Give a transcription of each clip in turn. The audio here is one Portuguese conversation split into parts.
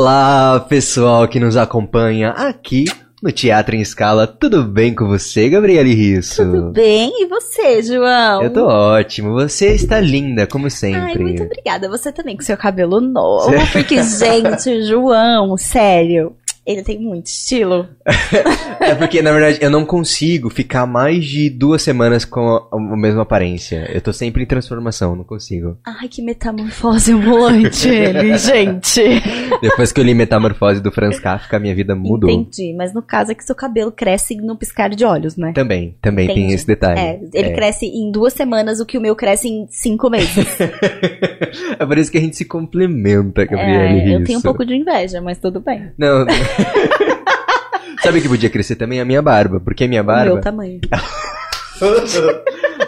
Olá, pessoal que nos acompanha aqui no Teatro em Escala. Tudo bem com você, Gabriele Risso? Tudo bem, e você, João? Eu tô ótimo, você está linda, como sempre. Ai, muito obrigada. Você também com seu cabelo novo. Porque, gente, João, sério, ele tem muito estilo. é porque, na verdade, eu não consigo ficar mais de duas semanas com a, a mesma aparência. Eu tô sempre em transformação, não consigo. Ai, que metamorfose ambulante ele, gente. Depois que eu li Metamorfose do Franz Kafka, minha vida mudou. Entendi, mas no caso é que seu cabelo cresce no piscar de olhos, né? Também, também Entendi. tem esse detalhe. É, ele É. cresce em duas semanas o que o meu cresce em cinco meses. é por isso que a gente se complementa, Gabriele É, eu tenho um pouco de inveja, mas tudo bem. Não. Sabe o que podia crescer também? A minha barba. Porque a minha O barba. meu tamanho.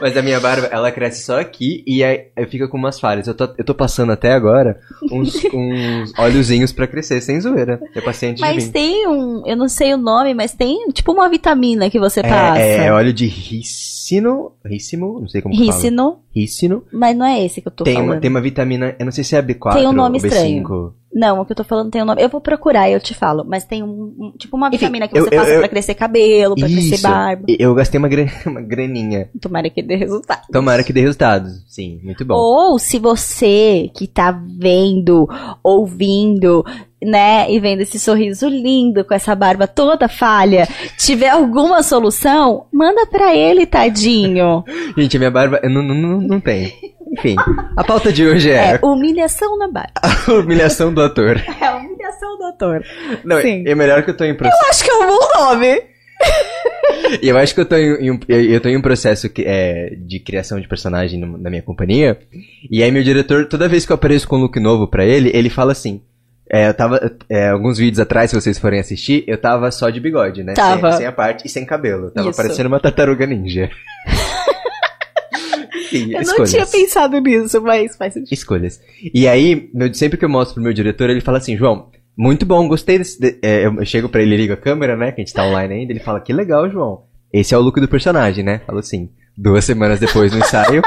Mas a minha barba, ela cresce só aqui e aí fica com umas falhas. Eu tô, eu tô passando até agora uns, uns óleozinhos pra crescer, sem zoeira. É paciente Mas tem um, eu não sei o nome, mas tem tipo uma vitamina que você passa. É, é óleo de ricino. Ricimo? Não sei como que fala. Ricino, Ricino. mas não é esse que eu tô Tem falando. uma, tem uma vitamina, eu não sei se é B4 Tem um nome ou B5. estranho. Não, o que eu tô falando tem um nome. Eu vou procurar e eu te falo. Mas tem um, um- tipo uma Enfim, vitamina que você eu- passa eu- pra crescer cabelo, pra crescer Isso. barba. E- Eu gastei uma, gran- uma graninha. Tomara que dê resultado. Tomara que dê resultados. Sim, muito bom. Ou se você que tá vendo, ouvindo, né, e vendo esse sorriso lindo com essa barba toda falha, tiver alguma solução, manda pra ele, tadinho. Gente, a minha barba não, não, não, não tem. Enfim, a pauta de hoje é, É humilhação na barba. a humilhação do ator. É humilhação do ator. Não, Sim. é melhor que eu tô em processo. Acho que é um bom nome. E eu acho que eu tô em, um, eu eu tô em um processo que, é, de criação de personagem na minha companhia. E aí meu diretor, toda vez que eu apareço com um look novo pra ele, ele fala assim. É, eu tava. é, alguns vídeos atrás, se vocês forem assistir, eu tava só de bigode, né? Tava. Sem, sem a parte e sem cabelo. Tava Isso. parecendo uma tartaruga ninja. Sim, Eu não escolhas. tinha pensado nisso, mas faz sentido. Escolhas. E aí, meu- sempre que eu mostro pro meu diretor, ele fala assim, João, muito bom, gostei desse. de- é, eu chego pra ele, ligo a câmera, né? Que a gente tá online ainda, ele fala, que legal, João. Esse é o look do personagem, né? Falou assim. Duas semanas depois no ensaio.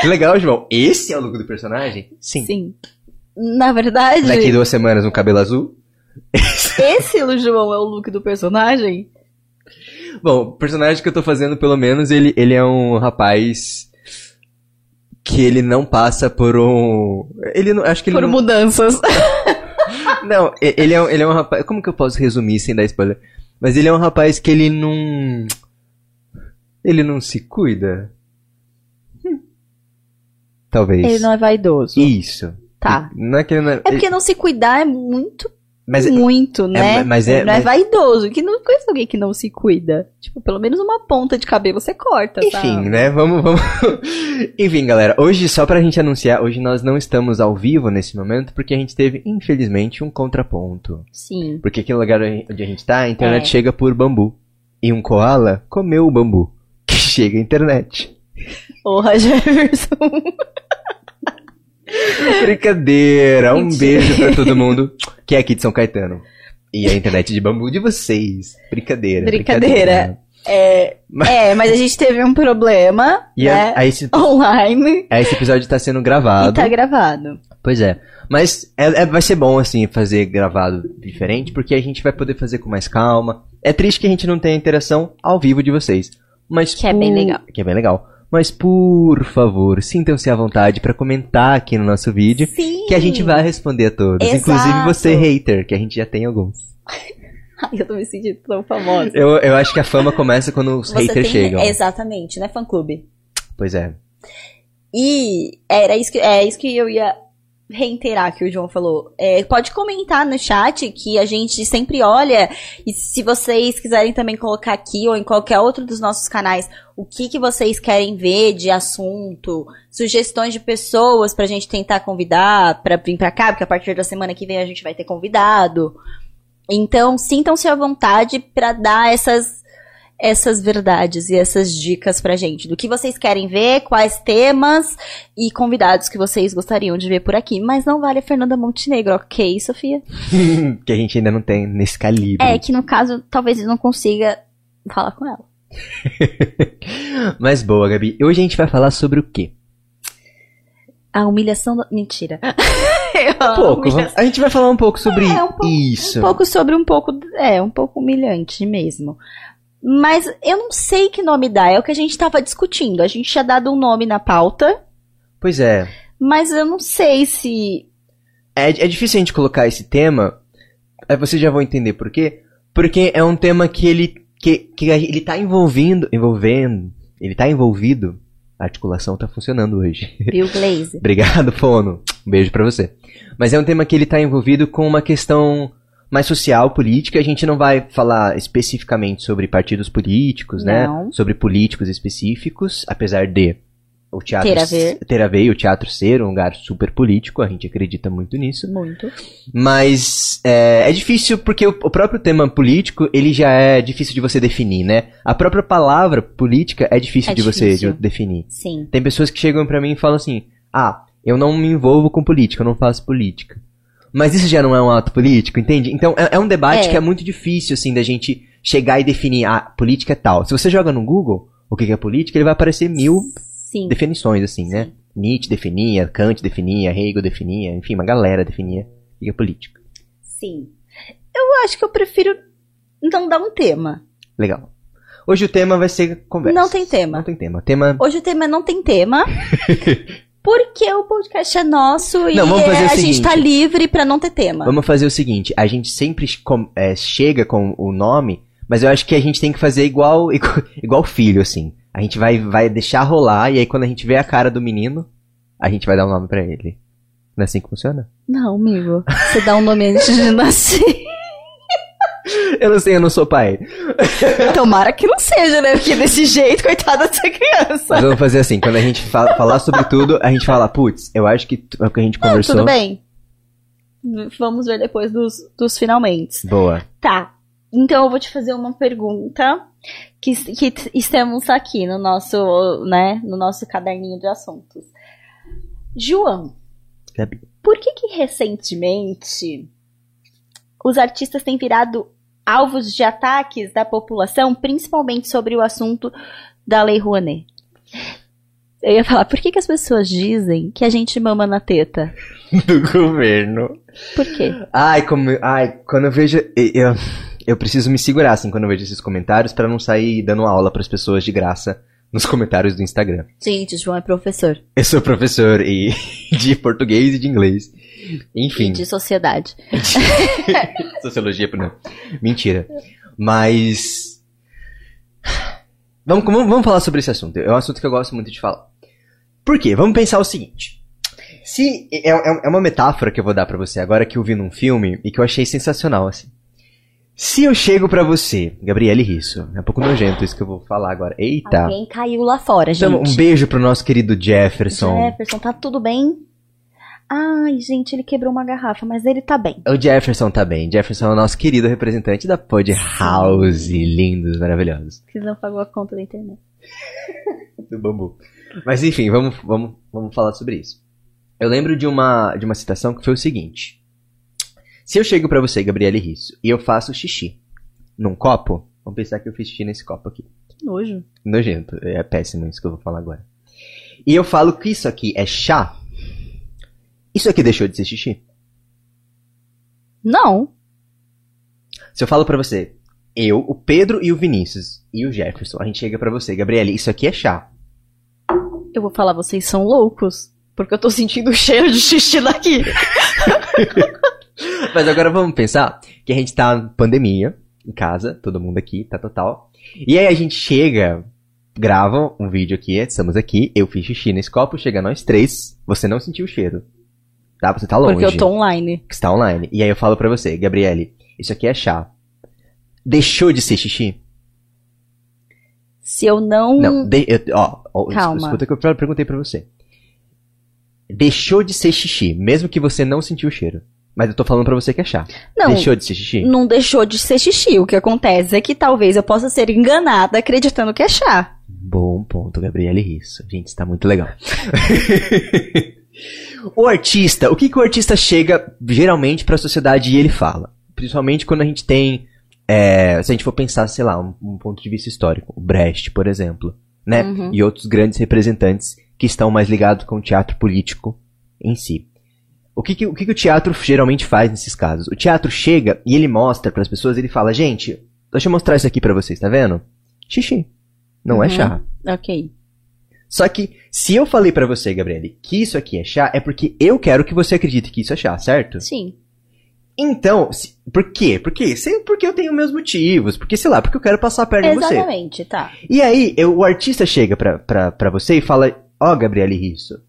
que legal, João. Esse é o look do personagem? Sim. Sim. Na verdade, Daqui duas semanas um cabelo azul. esse João é o look do personagem? Bom, o personagem que eu tô fazendo, pelo menos, ele, ele é um rapaz que ele não passa por um. Ele não. Acho que ele Por mudanças. Não, ele é, um- ele é um rapaz. Como que eu posso resumir sem dar spoiler? Mas ele é um rapaz que ele não. Ele não se cuida. Hum. Talvez. Ele não é vaidoso. Isso. Tá. Não é que ele não é. É porque não se cuidar é muito, Mas muito, né? mas é- Ele não é mas- vaidoso. Que não conheço alguém que não se cuida. Tipo, pelo menos uma ponta de cabelo você corta, Enfim, sabe? né? Vamos, vamos. Enfim, galera. Hoje, só pra gente anunciar, hoje nós não estamos ao vivo nesse momento, porque a gente teve, infelizmente, um contraponto. Sim. Porque aqui no lugar onde a gente tá, a internet É. chega por bambu. E um koala comeu o bambu. Que chega a internet. Porra, Jefferson. Brincadeira. Um beijo pra todo mundo que é aqui de São Caetano. E a internet de bambu de vocês. Brincadeira. Brincadeira. É, Mas- é, mas a gente teve um problema, E né? a, a esse, Online. a esse episódio tá sendo E gravado. tá gravado. Pois é. Mas é- é- vai ser bom, assim, fazer gravado diferente, porque a gente vai poder fazer com mais calma. É triste que a gente não tenha interação ao vivo de vocês. Mas Que é bem legal. Que é bem legal. Mas por favor, sintam-se à vontade pra comentar aqui no nosso vídeo. Sim. Que a gente vai responder a todos. Exato. Inclusive você, hater, que a gente já tem alguns. Ai, eu tô me sentindo tão famosa. Eu, eu acho que a fama começa quando os Você haters tem- chegam. Exatamente, né, fã clube? Pois é. E era isso que, é isso que eu ia reiterar que o João falou. É, pode comentar no chat que a gente sempre olha e se vocês quiserem também colocar aqui ou em qualquer outro dos nossos canais o que, que vocês querem ver de assunto, sugestões de pessoas pra gente tentar convidar pra vir pra cá, porque a partir da semana que vem a gente vai ter convidado. Então, sintam-se à vontade pra dar essas essas verdades e essas dicas pra gente. Do que vocês querem ver, quais temas e convidados que vocês gostariam de ver por aqui. Mas não vale a Fernanda Montenegro, ok, Sofia? que a gente ainda não tem nesse calibre. É, que no caso, talvez eu não consiga falar com ela. Mas boa, Gabi. Hoje a gente vai falar sobre o quê? A humilhação da... Mentira. Um pouco. vamos- A gente vai falar um pouco sobre É, um pouco- isso. Um pouco sobre um pouco. É, um pouco humilhante mesmo. Mas eu não sei que nome dá, é o que a gente tava discutindo. A gente tinha dado um nome na pauta, Pois é. mas eu não sei se. é. É difícil a gente colocar esse tema. Aí vocês já vão entender por quê. Porque é um tema que ele. Que, que ele tá envolvendo. Envolvendo. Ele tá envolvido. A articulação tá funcionando hoje. Bill Glaze. Obrigado, Fono. Um beijo pra você. Mas é um tema que ele tá envolvido com uma questão mais social, política. A gente não vai falar especificamente sobre partidos políticos, né? Não. Sobre políticos específicos, apesar de o teatro Ter a ver. ter a ver o teatro ser um lugar super político, a gente acredita muito nisso. Muito. Mas é, é difícil porque o, o próprio tema político, ele já é difícil de você definir, né? A própria palavra política é difícil É de você difícil. de- definir. Sim. Tem pessoas que chegam pra mim e falam assim: "Ah, eu não me envolvo com política, eu não faço política". Mas isso já não é um ato político, entende? Então é, é um debate É. que é muito difícil assim da gente chegar e definir, ah, política é tal. Se você joga no Google o que é política, ele vai aparecer mil Sim. definições assim, né? Nietzsche definia, Kant definia, Hegel definia, enfim, uma galera definia o que é política. Sim. Eu acho que eu prefiro não dar um tema. Legal. Hoje o tema vai ser conversa. Não tem tema. Não tem tema. Tema Hoje o tema não tem tema. Porque o podcast é nosso e Não, é, a seguinte. gente tá livre pra não ter tema. Vamos fazer o seguinte, a gente sempre com- é, chega com o nome, mas eu acho que a gente tem que fazer igual igual, filho, assim. A gente vai, vai deixar rolar, e aí quando a gente vê a cara do menino, a gente vai dar um nome pra ele. Não é assim que funciona? Não, amigo. Você dá um nome antes de nascer. Eu não sei, eu não sou pai. Tomara que não seja, né? Porque desse jeito, coitada dessa criança. Mas vamos fazer assim, quando a gente fala, falar sobre tudo, a gente fala, putz, eu acho que é o que a gente conversou. Tudo bem. Vamos ver depois dos, dos finalmente. Boa. Tá. Então eu vou te fazer uma pergunta que, que estamos aqui no nosso, né, no nosso caderninho de assuntos. João, Gabi. por que que recentemente os artistas têm virado alvos de ataques da população, principalmente sobre o assunto da Lei Rouanet? Eu ia falar, por que que as pessoas dizem que a gente mama na teta? Do governo. Por quê? Ai, como. Ai, quando eu vejo. Eu, eu preciso me segurar, assim, quando eu vejo esses comentários, pra não sair dando aula pras pessoas de graça nos comentários do Instagram. Gente, João é professor. Eu sou professor e, de português e de inglês. Enfim. E de sociedade. Sociologia, não. Mentira. Mas. Vamos, vamos, vamos falar sobre esse assunto. É um assunto que eu gosto muito de falar. Por quê? Vamos pensar o seguinte. Se é, é- é uma metáfora que eu vou dar pra você agora que eu vi num filme e que eu achei sensacional assim. Se eu chego pra você, Gabriele Risso, é um pouco nojento isso que eu vou falar agora. Eita. Alguém caiu lá fora, gente. Então, um beijo pro nosso querido Jefferson. Jefferson, tá tudo bem? Ai, gente, ele quebrou uma garrafa, mas ele tá bem. O Jefferson tá bem. Jefferson é o nosso querido representante da Pod House. Lindos, maravilhosos. Que não pagou a conta da internet. do bambu. Mas enfim, vamos, vamos, vamos falar sobre isso. Eu lembro de uma, de uma citação que foi o seguinte. Se eu chego pra você, Gabriele Risso, e eu faço xixi num copo, vamos pensar que eu fiz xixi nesse copo aqui. Que nojo. Nojento, é péssimo isso que eu vou falar agora. E eu falo que isso aqui é chá. Isso aqui deixou de ser xixi? Não. Se eu falo pra você, eu, o Pedro e o Vinícius e o Jefferson, a gente chega pra você, Gabriele, isso aqui é chá. Eu vou falar, vocês são loucos. Porque eu tô sentindo o cheiro de xixi daqui. Mas agora vamos pensar que a gente tá pandemia, em casa, todo mundo aqui, tá total. E aí a gente chega, grava um vídeo aqui, estamos aqui, eu fiz xixi nesse copo, chega nós três, você não sentiu o cheiro. Tá? Você tá longe. Porque eu tô online. Que está online. E aí eu falo pra você, Gabriele, isso aqui é chá. Deixou de ser xixi? Se eu não. Não, de- eu- ó, ó, Calma. escuta o que eu perguntei pra você. Deixou de ser xixi, mesmo que você não sentiu o cheiro. Mas eu tô falando pra você que é chá. Não. Deixou de ser xixi? Não deixou de ser xixi. O que acontece é que talvez eu possa ser enganada acreditando que é chá. Bom ponto, Gabriele Risso. Gente, está muito legal. o artista, o que, que o artista chega geralmente pra sociedade e ele fala? Principalmente quando a gente tem. é, se a gente for pensar, sei lá, um, um ponto de vista histórico. O Brecht, por exemplo. Né? Uhum. E outros grandes representantes que estão mais ligados com o teatro político em si. O que, que- o que, que o teatro geralmente faz nesses casos? O teatro chega e ele mostra pras pessoas, ele fala, gente, deixa eu mostrar isso aqui pra vocês, tá vendo? Xixi. Não é Uhum. chá. Ok. Só que, se eu falei pra você, Gabriele, que isso aqui é chá, é porque eu quero que você acredite que isso é chá, certo? Sim. Então, se- por quê? Porque, sei, porque eu tenho meus motivos, porque, sei lá, porque eu quero passar a perna em você. Exatamente, tá. E aí, eu- o artista chega pra, pra, pra você e fala, ó, Gabriele Risso,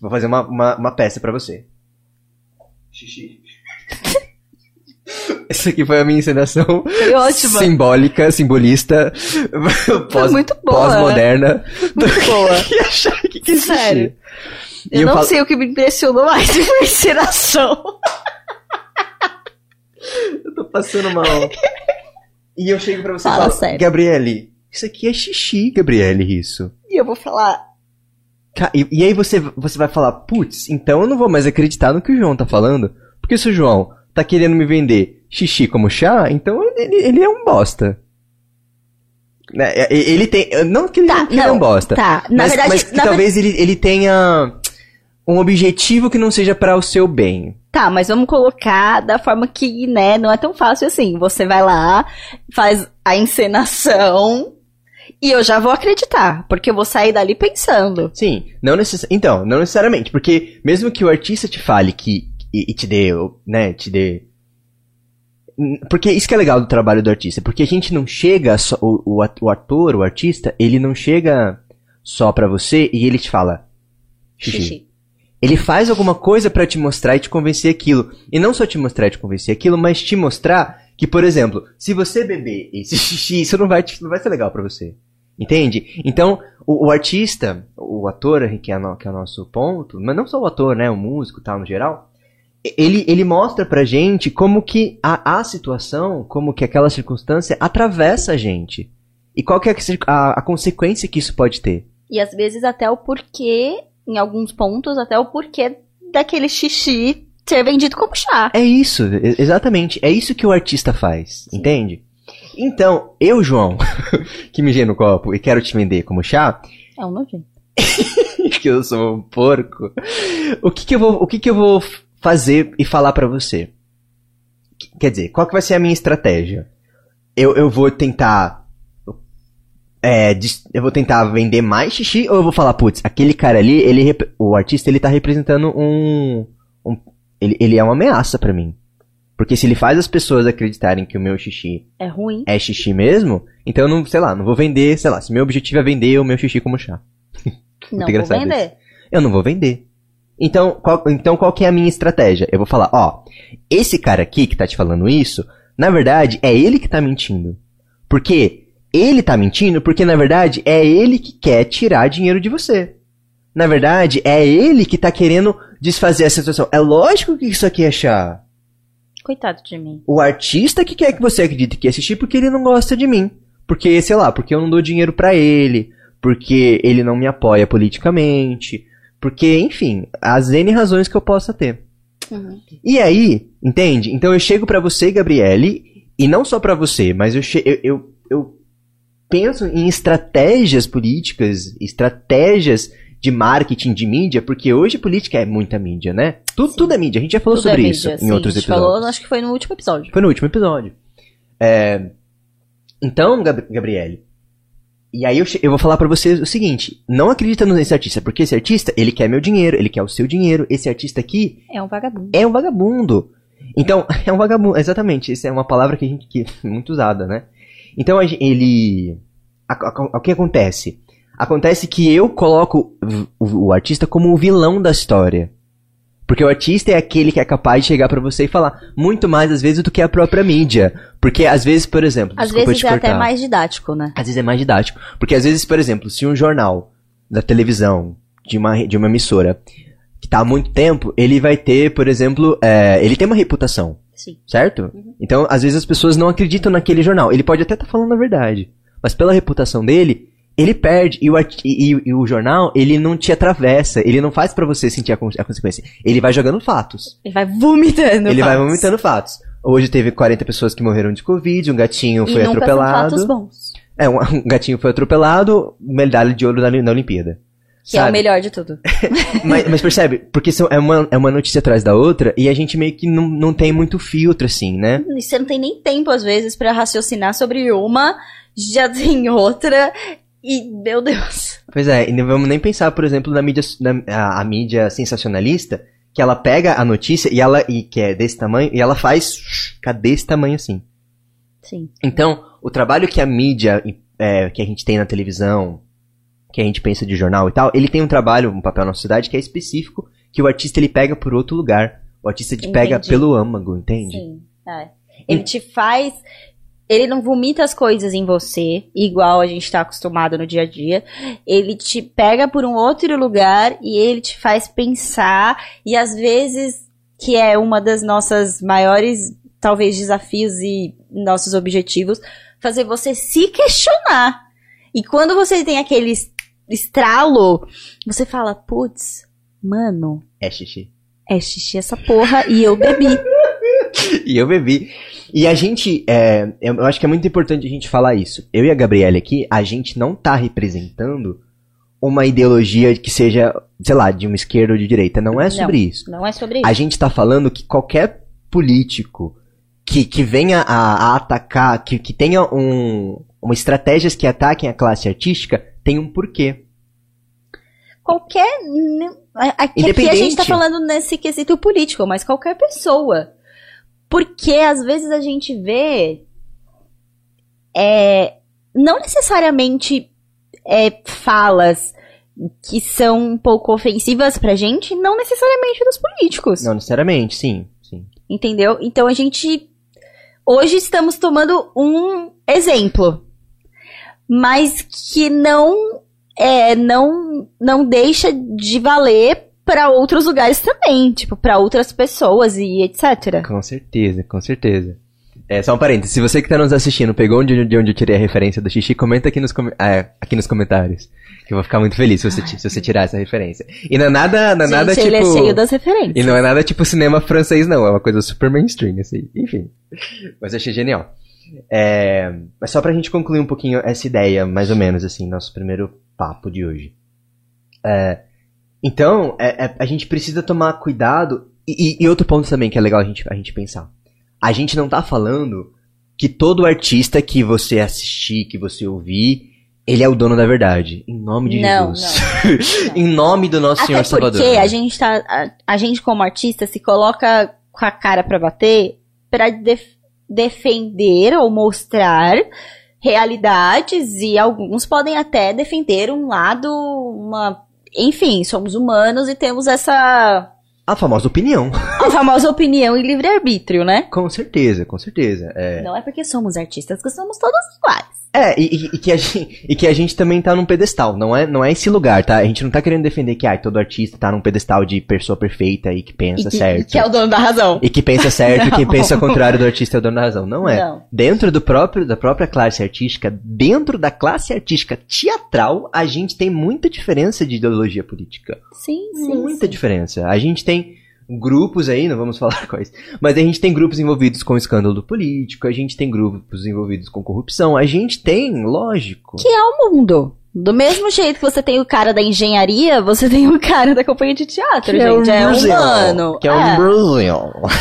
vou fazer uma, uma, uma peça pra você. Xixi. Essa aqui foi a minha encenação Foi ótima. simbólica, simbolista, pós, muito boa. pós-moderna. Muito boa. que achar que, que xixi. Sério. E Eu, eu não falo- sei o que me impressionou mais de uma encenação. Eu tô passando mal. e eu chego pra você e Fala falo, sério. Gabriele, isso aqui é xixi, Gabriele Risso. E eu vou falar. E, e aí você, você vai falar, putz, então eu não vou mais acreditar no que o João tá falando. Porque se o João tá querendo me vender xixi como chá, então ele, ele é um bosta. Né, e- Ele tem. Não que ele, Tá, ele é não, um bosta. tá. Na mas, verdade, mas que talvez ele, ele tenha um objetivo que não seja para o seu bem. Tá, mas vamos colocar da forma que, né, não é tão fácil assim. Você vai lá, faz a encenação e eu já vou acreditar, porque eu vou sair dali pensando. Sim, não necess... então, não necessariamente, porque mesmo que o artista te fale que e, e te dê, né, te dê porque isso que é legal do trabalho do artista, porque a gente não chega só o, o at- o ator, o artista, ele não chega só pra você e ele te fala xixi. Xixi. Ele faz alguma coisa pra te mostrar e te convencer aquilo. E não só te mostrar e te convencer aquilo, mas te mostrar que, por exemplo, se você beber esse xixi, isso não vai, te- não vai ser legal pra você. Entende? Então, o, o artista, o ator, que é, no- que é o nosso ponto, mas não só o ator, né? O músico tal, no geral, ele, ele mostra pra gente como que a, a situação, como que aquela circunstância atravessa a gente. E qual que é a, a, consequência que isso pode ter. E às vezes até o porquê, em alguns pontos, até o porquê daquele xixi ser vendido como chá. É isso, exatamente. É isso que o artista faz, entende? Então, eu, João, que mijei no copo e quero te vender como chá, É um nojento. que eu sou um porco, o que que eu vou, o que que eu vou fazer e falar pra você? Qu- Quer dizer, qual que vai ser a minha estratégia? Eu, eu vou tentar é, eu vou tentar vender mais xixi ou eu vou falar, putz, aquele cara ali, ele o artista, ele tá representando um, um ele, ele é uma ameaça pra mim. Porque se ele faz as pessoas acreditarem que o meu xixi É ruim. é xixi mesmo, então eu não, sei lá, não vou vender, sei lá, se meu objetivo é vender o meu xixi como chá. não vou vender. eu não vou vender. Então qual, então, qual que é a minha estratégia? Eu vou falar, ó, esse cara aqui que tá te falando isso, na verdade, é ele que tá mentindo. Porque ele tá mentindo porque, na verdade, é ele que quer tirar dinheiro de você. Na verdade, é ele que tá querendo desfazer essa situação. É lógico que isso aqui é chá. Coitado de mim. O artista que quer que você acredite que xixi porque ele não gosta de mim. Porque, sei lá, porque eu não dou dinheiro pra ele. Porque ele não me apoia politicamente. Porque, enfim, as N razões que eu possa ter. Uhum. E aí, entende? Então eu chego pra você, Gabriele, e não só pra você, mas eu, eu, eu, eu penso em estratégias políticas, estratégias de marketing de mídia, porque hoje política é muita mídia, né? Tudo, tudo é mídia. A gente já falou Tudo é sobre mídia, isso sim. em outros A gente episódios. falou, acho que foi no último episódio. Foi no último episódio. É, Então, Gab Gabriele, e aí eu, eu vou falar pra você o seguinte: não acredita nesse artista, porque esse artista, ele quer meu dinheiro, ele quer o seu dinheiro. Esse artista aqui É um vagabundo. é um vagabundo. Então, é um vagabundo, exatamente. Essa é uma palavra que a gente que é muito usada, né? Então, a ele. a- a- O que acontece? Acontece que eu coloco o, o artista como o vilão da história. Porque o artista é aquele que é capaz de chegar pra você e falar muito mais, às vezes, do que a própria mídia. Porque, às vezes, por exemplo. Às vezes é até cortar. mais didático, né? Às vezes é mais didático. Porque às vezes, por exemplo, se um jornal da televisão, de uma, de uma emissora, que tá há muito tempo, ele vai ter, por exemplo, é, ele tem uma reputação, Sim. certo? Uhum. Então, às vezes as pessoas não acreditam naquele jornal. Ele pode até estar falando a verdade. Mas pela reputação dele, ele perde. E o, e, e- o jornal, ele não te atravessa. Ele não faz pra você sentir a, a consequência. Ele vai jogando fatos. Ele vai vomitando. ele vai fatos. vomitando fatos. Hoje teve 40 pessoas que morreram de Covid, um gatinho E foi atropelado. são fatos bons. É, um, um gatinho foi atropelado, medalha de ouro na, na Olimpíada. Que é o sabe? melhor de tudo. mas, mas percebe? Porque são, é, uma, é uma notícia atrás da outra e a gente meio que não, não tem muito filtro, assim, né? E você não tem nem tempo, às vezes, pra raciocinar sobre uma, já tem outra, e, meu Deus. Pois é, e não vamos nem pensar, por exemplo, na mídia, na, a, a mídia sensacionalista, que ela pega a notícia e ela, e que é desse tamanho, e ela faz, fica desse tamanho assim. Sim. Então, o trabalho que a mídia, é, que a gente tem na televisão, que a gente pensa de jornal e tal, ele tem um trabalho, um papel na sociedade que é específico, que o artista ele pega por outro lugar. O artista te pega Entendi. pelo âmago, entende? Sim, é. Ele te faz. Ele não vomita as coisas em você, igual a gente tá acostumado no dia a dia. Ele te pega por um outro lugar e ele te faz pensar. E às vezes, que é uma das nossas maiores, talvez, desafios e nossos objetivos, fazer você se questionar. E quando você tem aquele es- estralo, você fala, putz, mano, É xixi. é xixi essa porra e eu bebi. E eu bebi. E a gente, é, eu acho que é muito importante a gente falar isso. Eu e a Gabriele aqui, a gente não tá representando uma ideologia que seja, sei lá, de uma esquerda ou de direita. Não é sobre isso. Não é sobre isso. A gente tá falando que qualquer político que, que venha a, a atacar, que, que tenha um, uma estratégias que ataquem a classe artística, tem um porquê. Qualquer. Aqui, aqui a gente tá falando nesse quesito político, mas qualquer pessoa. Porque às vezes a gente vê. É, não necessariamente é, falas que são um pouco ofensivas pra gente, não necessariamente dos políticos. Não necessariamente, sim, sim. Entendeu? Então a gente. Hoje estamos tomando um exemplo. Mas que não. É, não, não deixa de valer para outros lugares também. Tipo, para outras pessoas e etc. Com certeza, com certeza. É, só um parênteses, se você que tá nos assistindo pegou onde, de onde eu tirei a referência do xixi, comenta aqui nos, com- é, aqui nos comentários. Que eu vou ficar muito feliz se você, se você tirar essa referência. E não é nada, não é Gente, nada tipo... ele é cheio das referências. E não é nada tipo cinema francês, não. É uma coisa super mainstream, assim. Enfim. Mas eu achei genial. É, mas só pra gente concluir um pouquinho essa ideia, mais ou menos, assim, nosso primeiro papo de hoje. É, então, é- é- a gente precisa tomar cuidado. E, e- outro ponto também que é legal a gente, a gente pensar. A gente não tá falando que todo artista que você assistir, que você ouvir, ele é o dono da verdade. Em nome de Não, Jesus. não. em nome do nosso Senhor Até porque Salvador. a gente tá. A, a gente, como artista, se coloca com a cara pra bater pra def- defender ou mostrar realidades e alguns podem até defender um lado, uma. Enfim, somos humanos e temos essa. A famosa opinião. A famosa opinião e livre-arbítrio, né? Com certeza, com certeza. É, Não é porque somos artistas que somos todos iguais. É e, e- e que a gente, e que a gente também tá num pedestal. Não é, não é esse lugar, tá? A gente não tá querendo defender que ai, todo artista tá num pedestal de pessoa perfeita e que pensa E que, certo. que é o dono da razão. E que pensa certo e quem Não. pensa ao contrário do artista é o dono da razão. Não é. Não. Dentro do próprio, da própria classe artística, dentro da classe artística teatral, a gente tem muita diferença de ideologia política. Sim, sim. Muita sim. diferença. A gente tem grupos aí, não vamos falar quais, mas a gente tem grupos envolvidos com escândalo político, a gente tem grupos envolvidos com corrupção, a gente tem, lógico. Que é o mundo. Do mesmo jeito que você tem o cara da engenharia, você tem o cara da companhia de teatro, gente. É Brasil, humano. Que é o Brasil.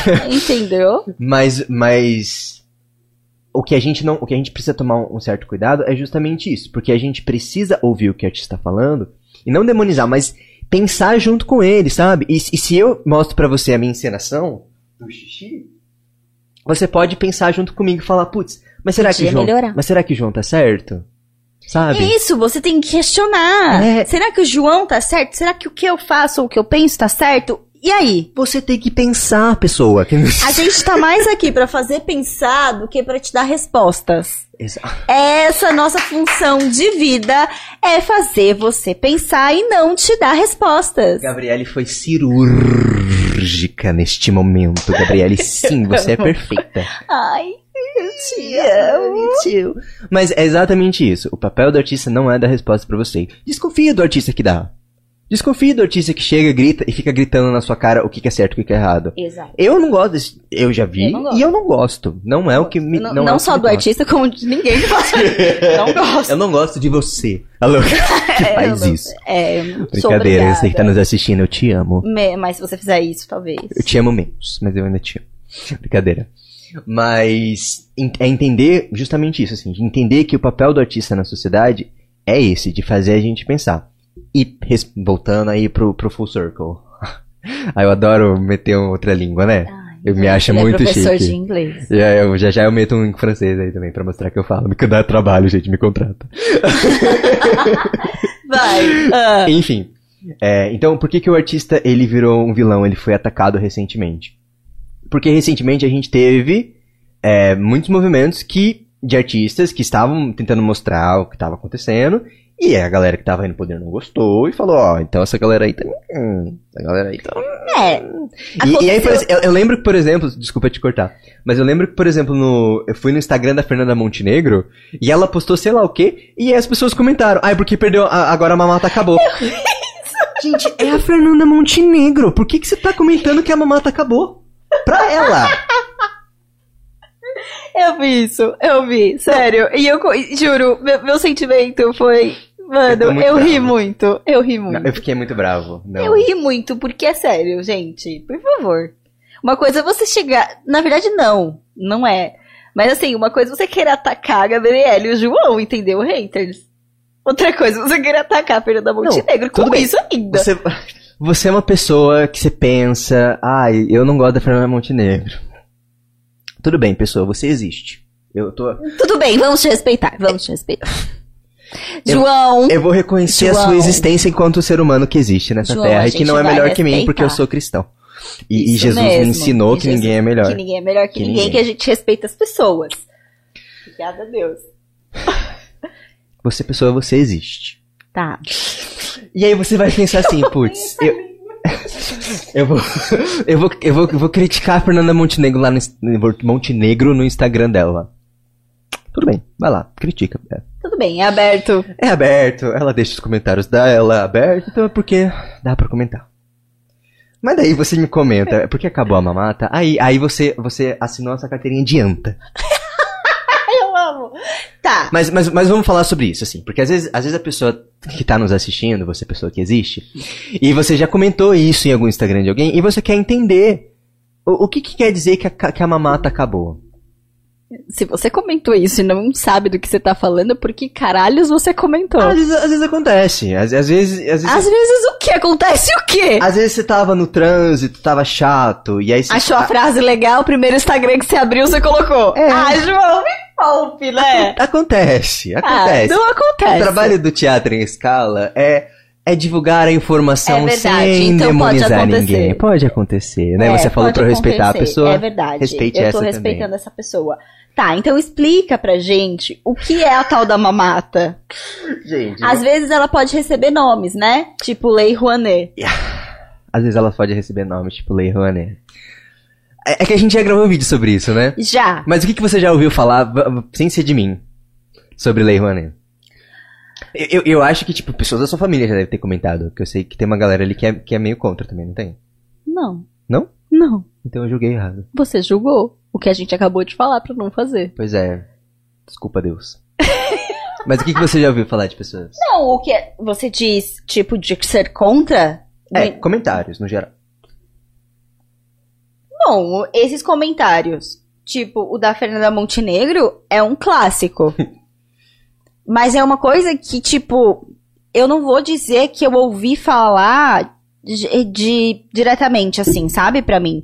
É, entendeu? Mas, mas o que a gente não, o que a gente precisa tomar um certo cuidado é justamente isso, porque a gente precisa ouvir o que o artista está falando e não demonizar, mas pensar junto com ele, sabe? E, e se eu mostro pra você a minha encenação do xixi, você pode pensar junto comigo e falar, putz, mas será que João, melhorar. mas será que o João tá certo? Sabe? Isso, você tem que questionar. É. Será que o João tá certo? Será que o que eu faço ou o que eu penso tá certo? E aí? Você tem que pensar, pessoa. A gente tá mais aqui pra fazer pensar do que pra te dar respostas. Essa nossa função de vida é fazer você pensar e não te dar respostas. Gabriele foi cirúrgica neste momento. Gabriele, sim, você é perfeita. Ai, eu te amo. Tio. Mas é exatamente isso. O papel do artista não é dar resposta pra você. Desconfia do artista que dá. Desconfie do artista que chega, grita e fica gritando na sua cara o que que é certo e o que que é errado. Exato. Eu não gosto desse. Eu já vi Eu não e eu não gosto. Não é o que me. não Não, não é o que só do artista, como de ninguém gosta. não gosto. Eu não gosto de você. Alô, que É, faz não- isso. É, não Brincadeira, você que tá nos assistindo, eu te amo. Me- Mas se você fizer isso, talvez. Eu te amo menos, mas eu ainda te amo. Brincadeira. Mas é entender justamente isso, assim, de entender que o papel do artista na sociedade é esse, de fazer a gente pensar. E voltando aí pro, pro full circle. ah, eu adoro meter outra língua, né? Ai, Eu me acho é muito professor chique. de inglês. Já, eu, já já eu meto um em francês aí também pra mostrar que eu falo. Me dá trabalho, gente, me contrata. Vai. ah. Enfim. é, então, por que, que o artista ele virou um vilão? Ele foi atacado recentemente? Porque recentemente a gente teve é, muitos movimentos que de artistas que estavam tentando mostrar o que estava acontecendo e a galera que estava aí no poder não gostou e falou, ó, então essa galera aí tá... hum, essa galera aí tá... É. E, e aí, por eu, eu lembro que, por exemplo, desculpa te cortar, mas eu lembro que, por exemplo, no, eu fui no Instagram da Fernanda Montenegro e ela postou sei lá o quê, e aí as pessoas comentaram, ai, porque perdeu, a- agora a mamata acabou. Gente, é a Fernanda Montenegro, por que, que você tá comentando que a mamata acabou? Pra ela! Eu vi isso, eu vi, sério. E eu juro, meu, meu sentimento foi. Eu Mano, eu, muito ri muito, eu ri muito. Não, eu fiquei muito bravo. Não. Eu ri muito, porque é sério, gente. Por favor. Uma coisa é você chegar. Na verdade, não. Não é. Mas assim, uma coisa é você querer atacar a Gabriela e o João, entendeu? Haters. Outra coisa é você querer atacar a Fernanda Montenegro com tudo bem. isso ainda. Você, você é uma pessoa que você pensa, ai, eu não gosto da Fernanda Montenegro. Tudo bem, pessoa, você existe. Eu tô. Tudo bem, vamos te respeitar. Vamos te respeitar. Eu- João. Eu vou reconhecer a João. sua existência enquanto ser humano que existe nessa João, terra a e que não é melhor que mim porque eu sou cristão. E, e Jesus me mesmo. ensinou E que ninguém é melhor. Que ninguém é melhor que, Que ninguém, ninguém. que a gente respeita as pessoas. Obrigada a Deus. Você, pessoa, você existe. Tá. E aí você vai pensar assim, putz, eu, eu vou, eu vou, eu vou, eu vou criticar a Fernanda Montenegro lá no, Montenegro no Instagram dela. Tudo bem, vai lá, critica. É. Tudo bem, é aberto. É aberto, ela deixa os comentários dela aberto, então é porque dá pra comentar. Mas daí você me comenta, é porque acabou a mamata, aí, aí você, você assinou essa carteirinha de anta. Eu amo. Tá. Mas, mas, mas vamos falar sobre isso, assim, porque às vezes, às vezes a pessoa que tá nos assistindo, você pessoa que existe, e você já comentou isso em algum Instagram de alguém, e você quer entender o, o que, que quer dizer que a, que a mamata acabou. Se você comentou isso e não sabe do que você tá falando, por que caralhos você comentou? Às vezes, às vezes acontece, às, às vezes... Às vezes, Às vezes o que? Acontece o quê? às vezes você tava no trânsito, tava chato, e aí você... Achou a frase legal, o primeiro Instagram que você abriu, você colocou. É. Ah, João, me poupe, né? Acontece, Ah, acontece. não acontece. O trabalho do teatro em escala é, é divulgar a informação É sem então pode demonizar acontecer. ninguém. Pode acontecer, né? É, Você falou pode pra eu respeitar a pessoa. É verdade. respeite eu essa tô também. respeitando essa pessoa. Tá, então explica pra gente o que é a tal da mamata. Gente, Às vezes ela pode receber nomes, né? Tipo Lei Rouanet. às vezes ela pode receber nomes, tipo Lei Rouanet. É, é que a gente já gravou um vídeo sobre isso, né? Já. Mas o que, que você já ouviu falar, sem ser de mim, sobre Lei Rouanet? Eu, eu, eu acho que, tipo, pessoas da sua família já devem ter comentado, que eu sei que tem uma galera ali que é, que é meio contra também, não tem? Não. Não? Não. Então eu julguei errado. Você julgou o que a gente acabou de falar pra não fazer. Pois é. Desculpa, Deus. Mas o que, que você já ouviu falar de pessoas? Não, o que é- você diz, tipo, de ser contra? É, comentários, no geral. Bom, esses comentários, tipo o da Fernanda Montenegro, é um clássico. Mas é uma coisa que, tipo, eu não vou dizer que eu ouvi falar de, de- diretamente, assim, sabe, pra mim.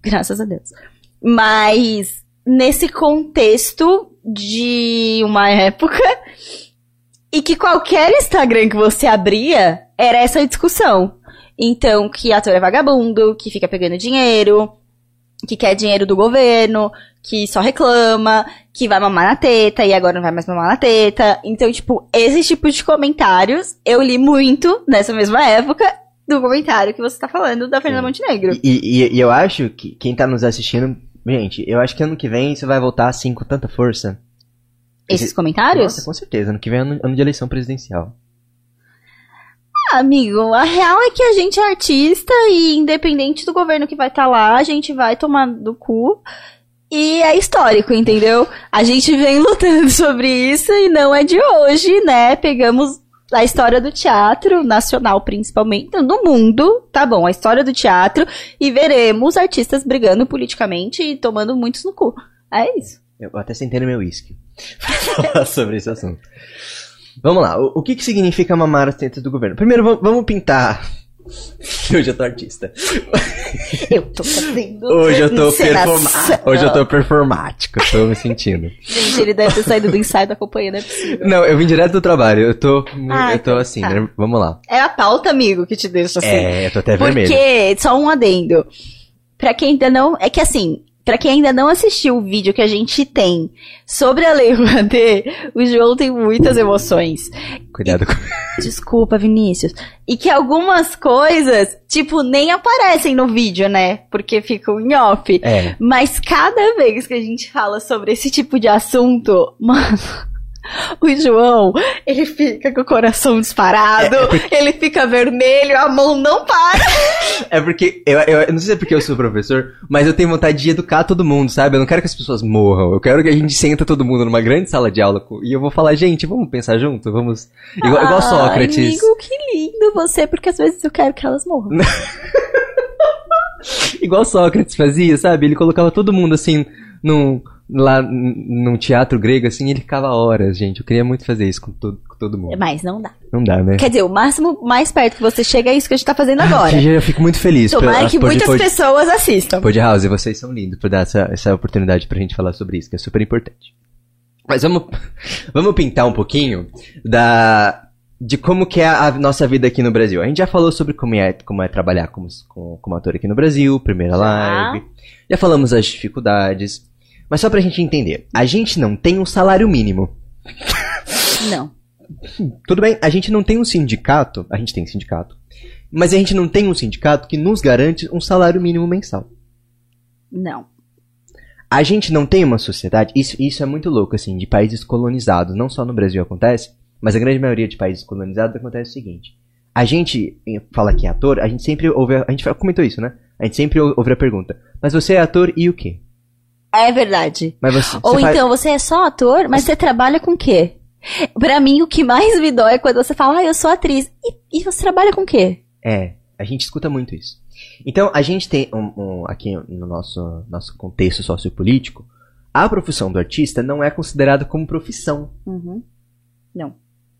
Graças a Deus. Mas nesse contexto de uma época e que qualquer Instagram que você abria era essa discussão. Então, que ator é vagabundo, que fica pegando dinheiro, que quer dinheiro do governo, que só reclama, que vai mamar na teta e agora não vai mais mamar na teta. Então, tipo, esse tipo de comentários eu li muito nessa mesma época do comentário que você tá falando da Fernanda. Montenegro. E, e- e eu acho que quem tá nos assistindo, gente, eu acho que ano que vem isso vai voltar assim com tanta força. Esses Esse- comentários? Nossa, com certeza. Ano que vem é ano, ano de eleição presidencial. Ah, amigo, a real é que a gente é artista e independente do governo que vai estar lá, a gente vai tomar do cu. E é histórico, entendeu? A gente vem lutando sobre isso e não é de hoje, né? Pegamos a história do teatro nacional, principalmente, do mundo, tá bom, a história do teatro, e veremos artistas brigando politicamente e tomando muitos no cu. É isso. Eu até sentei no meu uísque pra falar sobre esse assunto. Vamos lá, o, o que, que significa mamar as tetas do governo? Primeiro, vamos pintar. Hoje eu tô artista. Eu tô fazendo. Hoje eu tô performático. Hoje eu tô performático, tô me sentindo. Gente, ele deve ter saído do ensaio da companhia, não é possível. Não, eu vim direto do trabalho, eu tô. Ah, eu tô então assim, tá. né? Vamos lá. É a pauta, amigo, que te deixa assim. É, eu tô até vermelho. Porque, só um adendo. Pra quem ainda não. É que assim, pra quem ainda não assistiu o vídeo que a gente tem sobre a Lei Rouanet, o João tem muitas emoções. Cuidado com. Desculpa, Vinícius. E que algumas coisas, tipo, nem aparecem no vídeo, né? Porque ficam em off. É. Mas cada vez que a gente fala sobre esse tipo de assunto, mano. O João, ele fica com o coração disparado, ele fica vermelho, a mão não para. É porque, eu, eu, eu não sei se é porque eu sou professor, mas eu tenho vontade de educar todo mundo, sabe? Eu não quero que as pessoas morram. Eu quero que a gente senta todo mundo numa grande sala de aula e eu vou falar, gente, vamos pensar junto? Vamos. Igual, igual Sócrates. Amigo, que lindo você, porque às vezes eu quero que elas morram. Igual Sócrates fazia, sabe? Ele colocava todo mundo assim num, lá num teatro grego, assim, ele ficava horas, gente. Eu queria muito fazer isso com, todo com todo mundo. Mas não dá. Não dá, né? Quer dizer, o máximo mais perto que você chega é isso que a gente tá fazendo agora. Eu fico muito feliz. Tomara pela- que muitas Pod- pessoas assistam. Pod House, vocês são lindos por dar essa, essa oportunidade pra gente falar sobre isso, que é super importante. Mas vamos, vamos pintar um pouquinho da, de como que é a nossa vida aqui no Brasil. A gente já falou sobre como é, como é trabalhar como, como, como ator aqui no Brasil, primeira Já. live. Já falamos as dificuldades. Mas só pra gente entender, a gente não tem um salário mínimo. Não. Tudo bem, a gente não tem um sindicato, a gente tem sindicato, mas a gente não tem um sindicato que nos garante um salário mínimo mensal. Não. A gente não tem uma sociedade, isso, isso é muito louco, assim, de países colonizados, não só no Brasil acontece, mas a grande maioria de países colonizados acontece o seguinte. A gente fala que é ator, a gente sempre ouve, a, gente comentou isso, né? A gente sempre ou- ouve a pergunta, mas você é ator e o quê? É verdade. Mas você, Ou você faz- então, você é só ator, mas você trabalha com o quê? Pra mim, o que mais me dói é quando você fala, ah, eu sou atriz. E, e você trabalha com o quê? É, a gente escuta muito isso. Então, a gente tem um, um- aqui no nosso, nosso contexto sociopolítico, a profissão do artista não é considerada como profissão. Uhum. Não.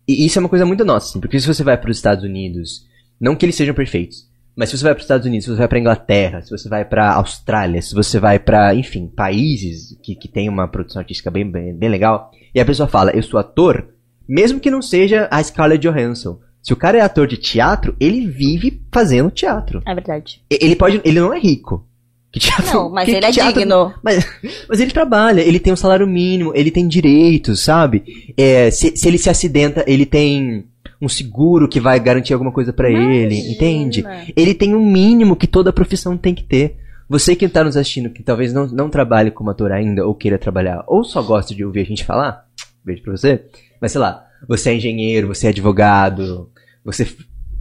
E isso é uma coisa muito nossa, assim, porque se você vai para os Estados Unidos, não que eles sejam perfeitos, mas se você vai para os Estados Unidos, se você vai para Inglaterra, se você vai para Austrália, se você vai para, enfim, países que, que tem uma produção artística bem, bem, bem legal, e a pessoa fala, eu sou ator, mesmo que não seja a Scarlett Johansson. Se o cara é ator de teatro, ele vive fazendo teatro. É verdade. Ele pode, ele não é rico. Que teatro, Não, mas que- ele que é teatro- digno. mas, mas ele trabalha, ele tem um salário mínimo, ele tem direitos, sabe? É, se, se ele se acidenta, ele tem um seguro que vai garantir alguma coisa pra ele, entende? Ele tem um mínimo que toda profissão tem que ter. Você que tá nos assistindo, que talvez não, não trabalhe como ator ainda, ou queira trabalhar, ou só gosta de ouvir a gente falar, beijo pra você, mas sei lá, você é engenheiro, você é advogado, você,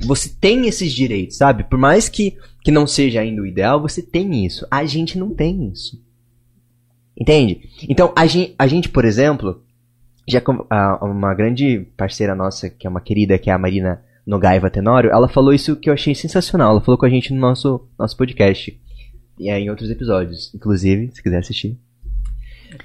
você tem esses direitos, sabe? Por mais que, que não seja ainda o ideal, você tem isso. A gente não tem isso. Entende? Então, a gente, a gente por exemplo, já uma grande parceira nossa, que é uma querida, que é a Marina Nogaiva Tenório, ela falou isso que eu achei sensacional. Ela falou com a gente no nosso, nosso podcast. E é em outros episódios, inclusive, se quiser assistir.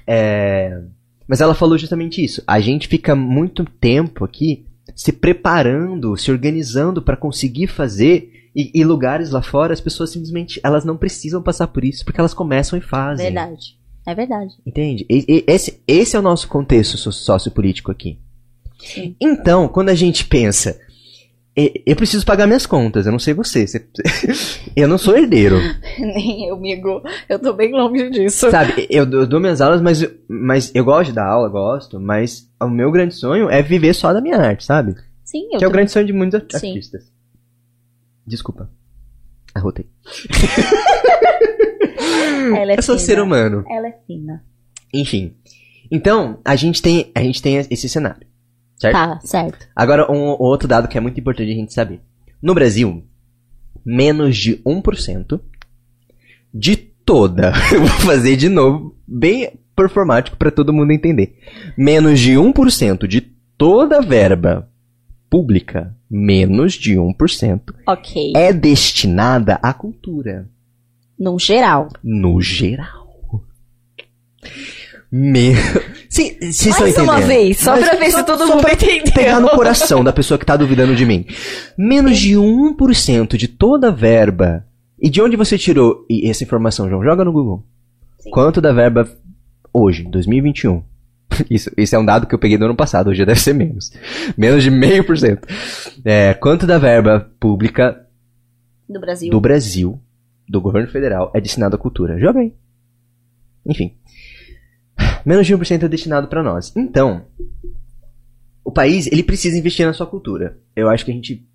É, Mas ela falou justamente isso. A gente fica muito tempo aqui se preparando, se organizando para conseguir fazer e, e lugares lá fora as pessoas simplesmente elas não precisam passar por isso porque elas começam e fazem. Verdade. É verdade. Entende? E- e- esse, esse é o nosso contexto so- sociopolítico aqui. Sim. Então, quando a gente pensa, "E- eu preciso pagar minhas contas, eu não sei você, você- eu não sou herdeiro, Nem eu, amigo. Eu tô bem longe disso. sabe? Eu, eu dou minhas aulas, mas, mas eu gosto de dar aula, gosto, mas o meu grande sonho é viver só da minha arte, sabe? Sim, eu Que é o grande sonho de muitos art- Sim. artistas. Desculpa. Arrotei. Ela é eu sou fina. ser humano. Ela é fina. Enfim. Então, a gente tem, a gente tem esse cenário. Certo? Tá, certo. Agora, um, outro dado que é muito importante a gente saber. No Brasil, menos de 1% de toda. Eu vou fazer de novo, bem performático para todo mundo entender. Menos de 1% de toda a verba pública, menos de 1%, Ok. é destinada à cultura. No geral. No geral. Meu. Sim, vocês estão Mais entendendo? uma vez, só Mas pra ver se todo mundo entendeu. Pegar no coração da pessoa que tá duvidando de mim. Menos de 1% de toda a verba. E de onde você tirou essa informação, João? Joga no Google. Sim. Quanto da verba hoje, 2021? Isso, isso é um dado que eu peguei do ano passado, hoje já deve ser menos. Menos de meio por cento. É, quanto da verba pública Do Brasil. do Brasil, do governo federal, é destinado à cultura. Joga aí. Enfim. Menos de 1% é destinado pra nós. Então, o país, ele precisa investir na sua cultura. Eu acho que a gente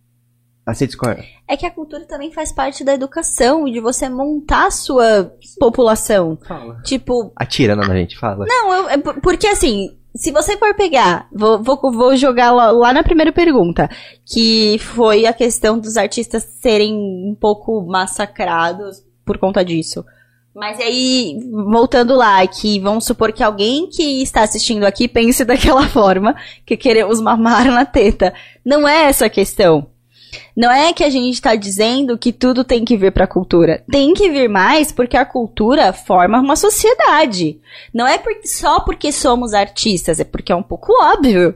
aceita a- É que a cultura também faz parte da educação e de você montar a sua população. Tipo, Atira na gente, fala. Não, eu- é por- porque assim, se você for pegar, vou, vou, vou jogar lá, lá na primeira pergunta, que foi a questão dos artistas serem um pouco massacrados por conta disso. Mas aí, voltando lá, que vamos supor que alguém que está assistindo aqui pense daquela forma, que queremos mamar na teta. Não é essa a questão. Não é que a gente está dizendo que tudo tem que vir para a cultura. Tem que vir mais porque a cultura forma uma sociedade. Não é por- só porque somos artistas, é porque é um pouco óbvio.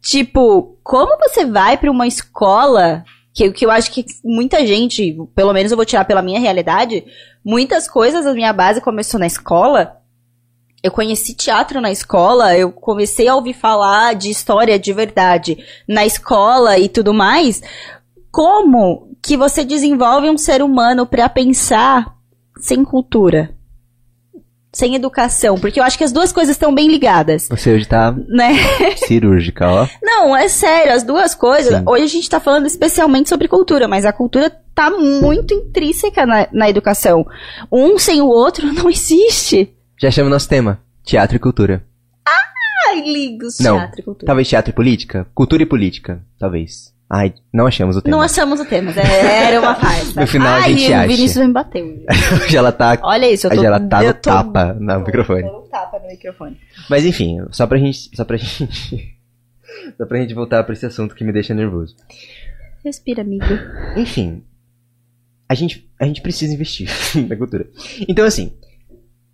Tipo, como você vai para uma escola, que, que eu acho que muita gente, pelo menos eu vou tirar pela minha realidade, muitas coisas da minha base começou na escola. Eu conheci teatro na escola, eu comecei a ouvir falar de história de verdade na escola e tudo mais. Como que você desenvolve um ser humano para pensar sem cultura? Sem educação? Porque eu acho que as duas coisas estão bem ligadas, Você hoje tá né? cirúrgica, ó. Não, é sério, as duas coisas. Sim. Hoje a gente tá falando especialmente sobre cultura, mas a cultura tá muito intrínseca na, na educação. Um sem o outro não existe. Já chama o nosso tema. Teatro e cultura. Ai, ligos, Não, teatro e cultura. Talvez teatro e política? Cultura e política. Talvez. Ai, não achamos o tema. Não achamos o tema, é, era uma farsa. No final a Ai, gente o acha. Vinícius me bateu. Hoje ela tá... Olha isso, eu tô... Hoje ela tá eu no tô- tapa no microfone. Tô no tapa no microfone. Mas enfim, só pra gente. Só pra gente. só pra gente voltar pra esse assunto que me deixa nervoso. Respira, amigo. Enfim. A gente, a gente precisa investir na cultura. Então, assim.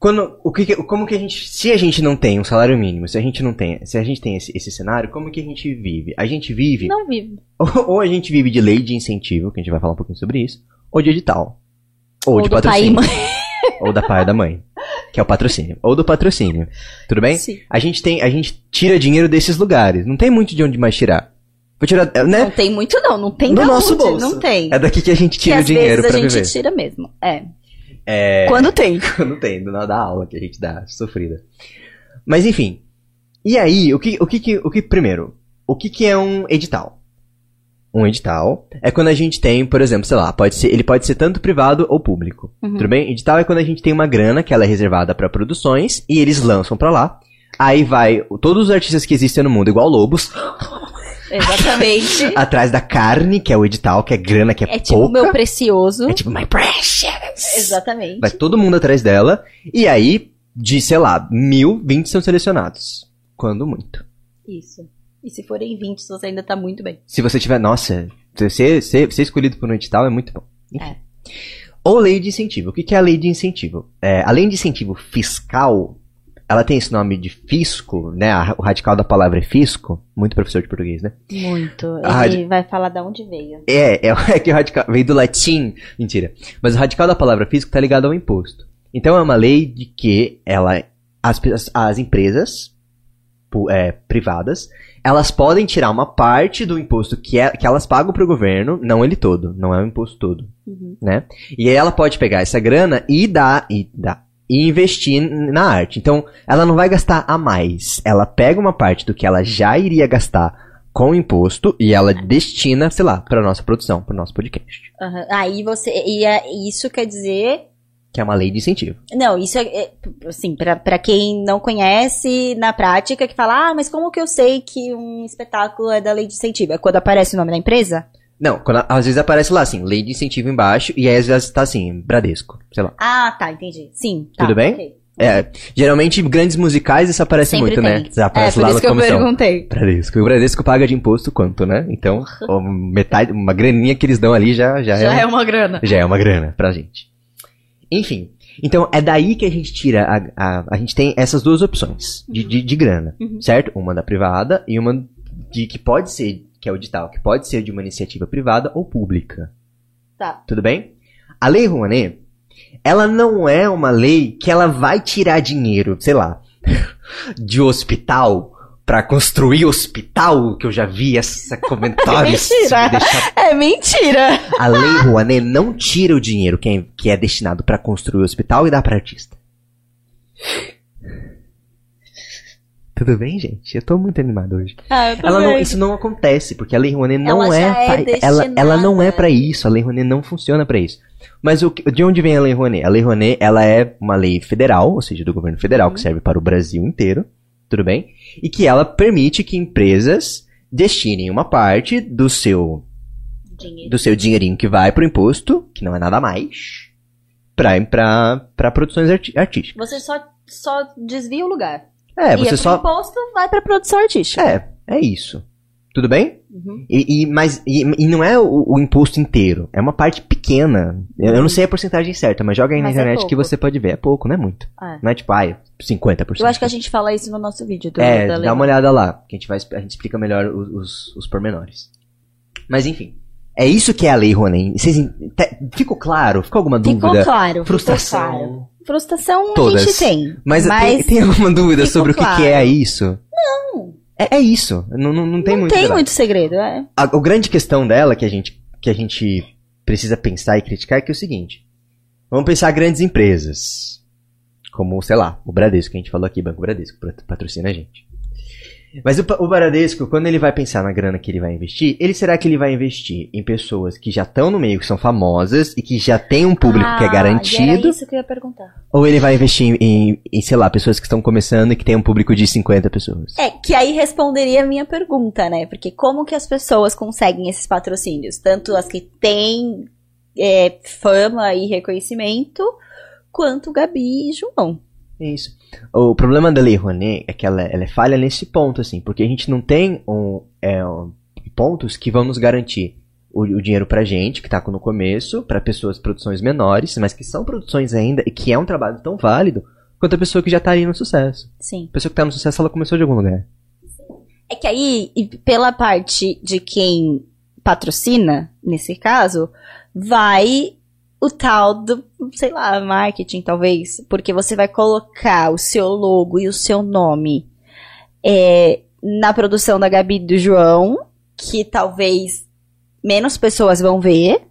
Quando, o que, que- como que a gente. Se a gente não tem um salário mínimo, se a gente não tem. Se a gente tem esse, esse cenário, como que a gente vive? A gente vive. Não vivo. Ou, ou a gente vive de lei de incentivo, que a gente vai falar um pouquinho sobre isso, ou de edital. Ou, Ou de do pai patrocínio. mãe. Ou da pai e da mãe. Que é o patrocínio. Ou do patrocínio. Tudo bem? Sim. A gente tem, a gente tira dinheiro desses lugares. Não tem muito de onde mais tirar. Vou tirar, é, né? Não tem muito não, não tem No da nosso onde, bolso. Não tem. É daqui que a gente que tira o às dinheiro vezes pra a gente viver. tira mesmo. É. É, Quando tem. não tem, do nada da aula que a gente dá, sofrida. Mas enfim. E aí, o que, o que, o que primeiro, o que que é um edital? Um edital é quando a gente tem, por exemplo, sei lá, pode ser, ele pode ser tanto privado ou público. Uhum. Tudo bem? Edital é quando a gente tem uma grana que ela é reservada pra produções e eles lançam pra lá. Aí vai todos os artistas que existem no mundo, igual lobos, Exatamente. atrás da carne, que é o edital, que é grana, que é, É tipo o pouca. meu precioso. É tipo my precious. Exatamente. Vai todo mundo atrás dela. E aí, de, sei lá, mil, vinte são selecionados. Quando muito. Isso. E se forem 20, você ainda tá muito bem. Se você tiver, nossa, ser, ser, ser escolhido por um edital é muito bom. É. Ou lei de incentivo. O que é a lei de incentivo? É, além de incentivo fiscal, ela tem esse nome de fisco, né? O radical da palavra é fisco. Muito professor de português, né? Muito. Ele vai falar de onde veio. É, é, é que o radical veio do latim. Mentira. Mas o radical da palavra fisco está ligado ao imposto. Então é uma lei de que ela, as, as, as empresas é, privadas, elas podem tirar uma parte do imposto que, é, que elas pagam para o governo, não ele todo, não é o imposto todo, Uhum. né? E aí ela pode pegar essa grana e dar e dar e investir na arte. Então, ela não vai gastar a mais. Ela pega uma parte do que ela já iria gastar com imposto e ela destina, sei lá, para nossa produção, para nosso podcast, Aham. Aí você. E é- isso quer dizer. que é uma lei de incentivo. Não, isso é. é, assim, pra quem não conhece na prática, que fala, ah, mas como que eu sei que um espetáculo é da lei de incentivo? É quando aparece o nome da empresa? Não, quando, às vezes aparece lá assim, lei de incentivo embaixo, e aí às vezes tá assim, Bradesco, sei lá. Ah, tá, entendi. Sim. Tá, Tudo bem? ok. É, geralmente grandes musicais isso aparece Sempre muito, tem. né? Isso aparece é, por lá isso que eu comissão. perguntei. Bradesco. E o Bradesco paga de imposto quanto, né? Então, metade, uma graninha que eles dão ali já, já, Já é, é uma grana. já é uma grana pra gente. Enfim. Então, é daí que a gente tira, a, a, a gente tem essas duas opções de, de, de grana, Uhum. certo? Uma da privada e uma de que pode ser, que é o edital, que pode ser de uma iniciativa privada ou pública. Tá. Tudo bem? A Lei Rouanet, ela não é uma lei que ela vai tirar dinheiro, sei lá, de hospital pra construir hospital, que eu já vi esse comentário. isso Mentira. me deixa- É mentira. A Lei Rouanet não tira o dinheiro que é, que é destinado pra construir hospital e dá pra artista. Tudo bem, gente? Eu tô muito animado hoje. Ah, eu Ela não- isso não acontece, porque a Lei Rouanet não Ela é, é fa- ela, ela não é para isso, a Lei Rouanet não funciona para isso. Mas o de onde vem a Lei Rouanet? A Lei Rouanet, ela é uma lei federal, ou seja, do governo federal, Uhum. que serve para o Brasil inteiro, tudo bem? E que ela permite que empresas destinem uma parte do seu Dinheiro. do seu dinheirinho que vai pro imposto, que não é nada mais, pra, pra, pra produções arti- artísticas. Você só, só desvia o lugar. É, Ia você pro só... imposto, vai pra produção artística. É, é isso. Tudo bem? Uhum. E, e- mas e, e não é o, o imposto inteiro, é uma parte pequena. Eu, eu não sei a porcentagem certa, mas joga aí na Mas é internet que pouco. você pode ver. É pouco, não é muito. É. Não é tipo, ai, 50%. Eu acho que a gente fala isso no nosso vídeo. Do, É, dá uma olhada lá, que a gente, vai, a gente explica melhor os, os, os pormenores. Mas enfim, é isso que é a Lei Rouanet. Vocês, en- te- ficou claro? Ficou alguma Ficou dúvida? claro. Frustração. Ficou claro. Frustração a Todas. gente tem. Mas, Mas tem, tem alguma dúvida ficou sobre o que, que claro. é isso? Não. É, é isso. Não, não, não tem não muito. tem debate. muito segredo. É. A, a grande questão dela que a, gente, que a gente precisa pensar e criticar é que é o seguinte. Vamos pensar grandes empresas. Como, sei lá, o Bradesco, que a gente falou aqui, Banco Bradesco, pat- patrocina a gente. Mas o, o Bradesco, quando ele vai pensar na grana que ele vai investir, ele será que ele vai investir em pessoas que já estão no meio, que são famosas e que já tem um público que é Ah, Era garantido? isso que eu ia perguntar. Ou ele vai investir em, em, sei lá, pessoas que estão começando e que tem um público de 50 pessoas? É, que aí responderia a minha pergunta, né? Porque como que as pessoas conseguem esses patrocínios? Tanto as que têm é, fama e reconhecimento, quanto Gabi e João. Isso. O problema da Lei Rouanet é que ela, ela é falha nesse ponto, assim, porque a gente não tem um, é, um- pontos que vão nos garantir o, o dinheiro pra gente, que tá no começo, pra pessoas, produções menores, mas que são produções ainda, e que é um trabalho tão válido, quanto a pessoa que já tá ali no sucesso. Sim. A pessoa que tá no sucesso, ela começou de algum lugar. É que aí, pela parte de quem patrocina, nesse caso, vai o tal do, sei lá, marketing, talvez. Porque você vai colocar o seu logo e o seu nome é, na produção da Gabi do João, que talvez menos pessoas vão ver.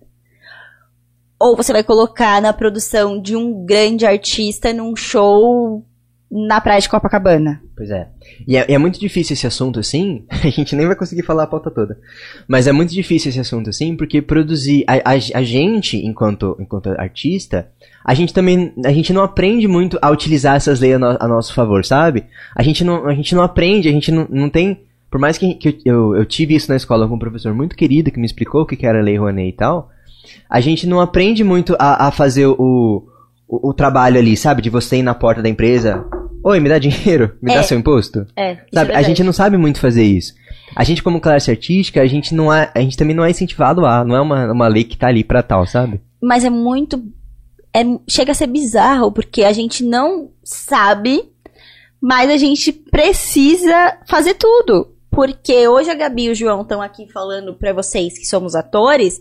Ou você vai colocar na produção de um grande artista num show na praia de Copacabana. Pois é. E é, é muito difícil esse assunto assim, a gente nem vai conseguir falar a pauta toda. Mas é muito difícil esse assunto assim, porque produzir. A, a, a gente, enquanto, enquanto artista, a gente também. A gente não aprende muito a utilizar essas leis a, no- a nosso favor, sabe? A gente não, a gente não aprende, a gente não, não tem. Por mais que, que eu, eu, eu tive isso na escola com um professor muito querido que me explicou o que, que era a Lei Rouanet e tal, a gente não aprende muito a, a fazer o, o, o trabalho ali, sabe? De você ir na porta da empresa. Oi, me dá dinheiro? Me É. dá seu imposto? É, isso Sabe, é a gente não sabe muito fazer isso. A gente, como classe artística, a gente não é, a gente também não é incentivado a, não é uma, uma lei que tá ali pra tal, sabe? Mas é muito. É, chega a ser bizarro, porque a gente não sabe, mas a gente precisa fazer tudo. Porque hoje a Gabi e o João estão aqui falando pra vocês que somos atores,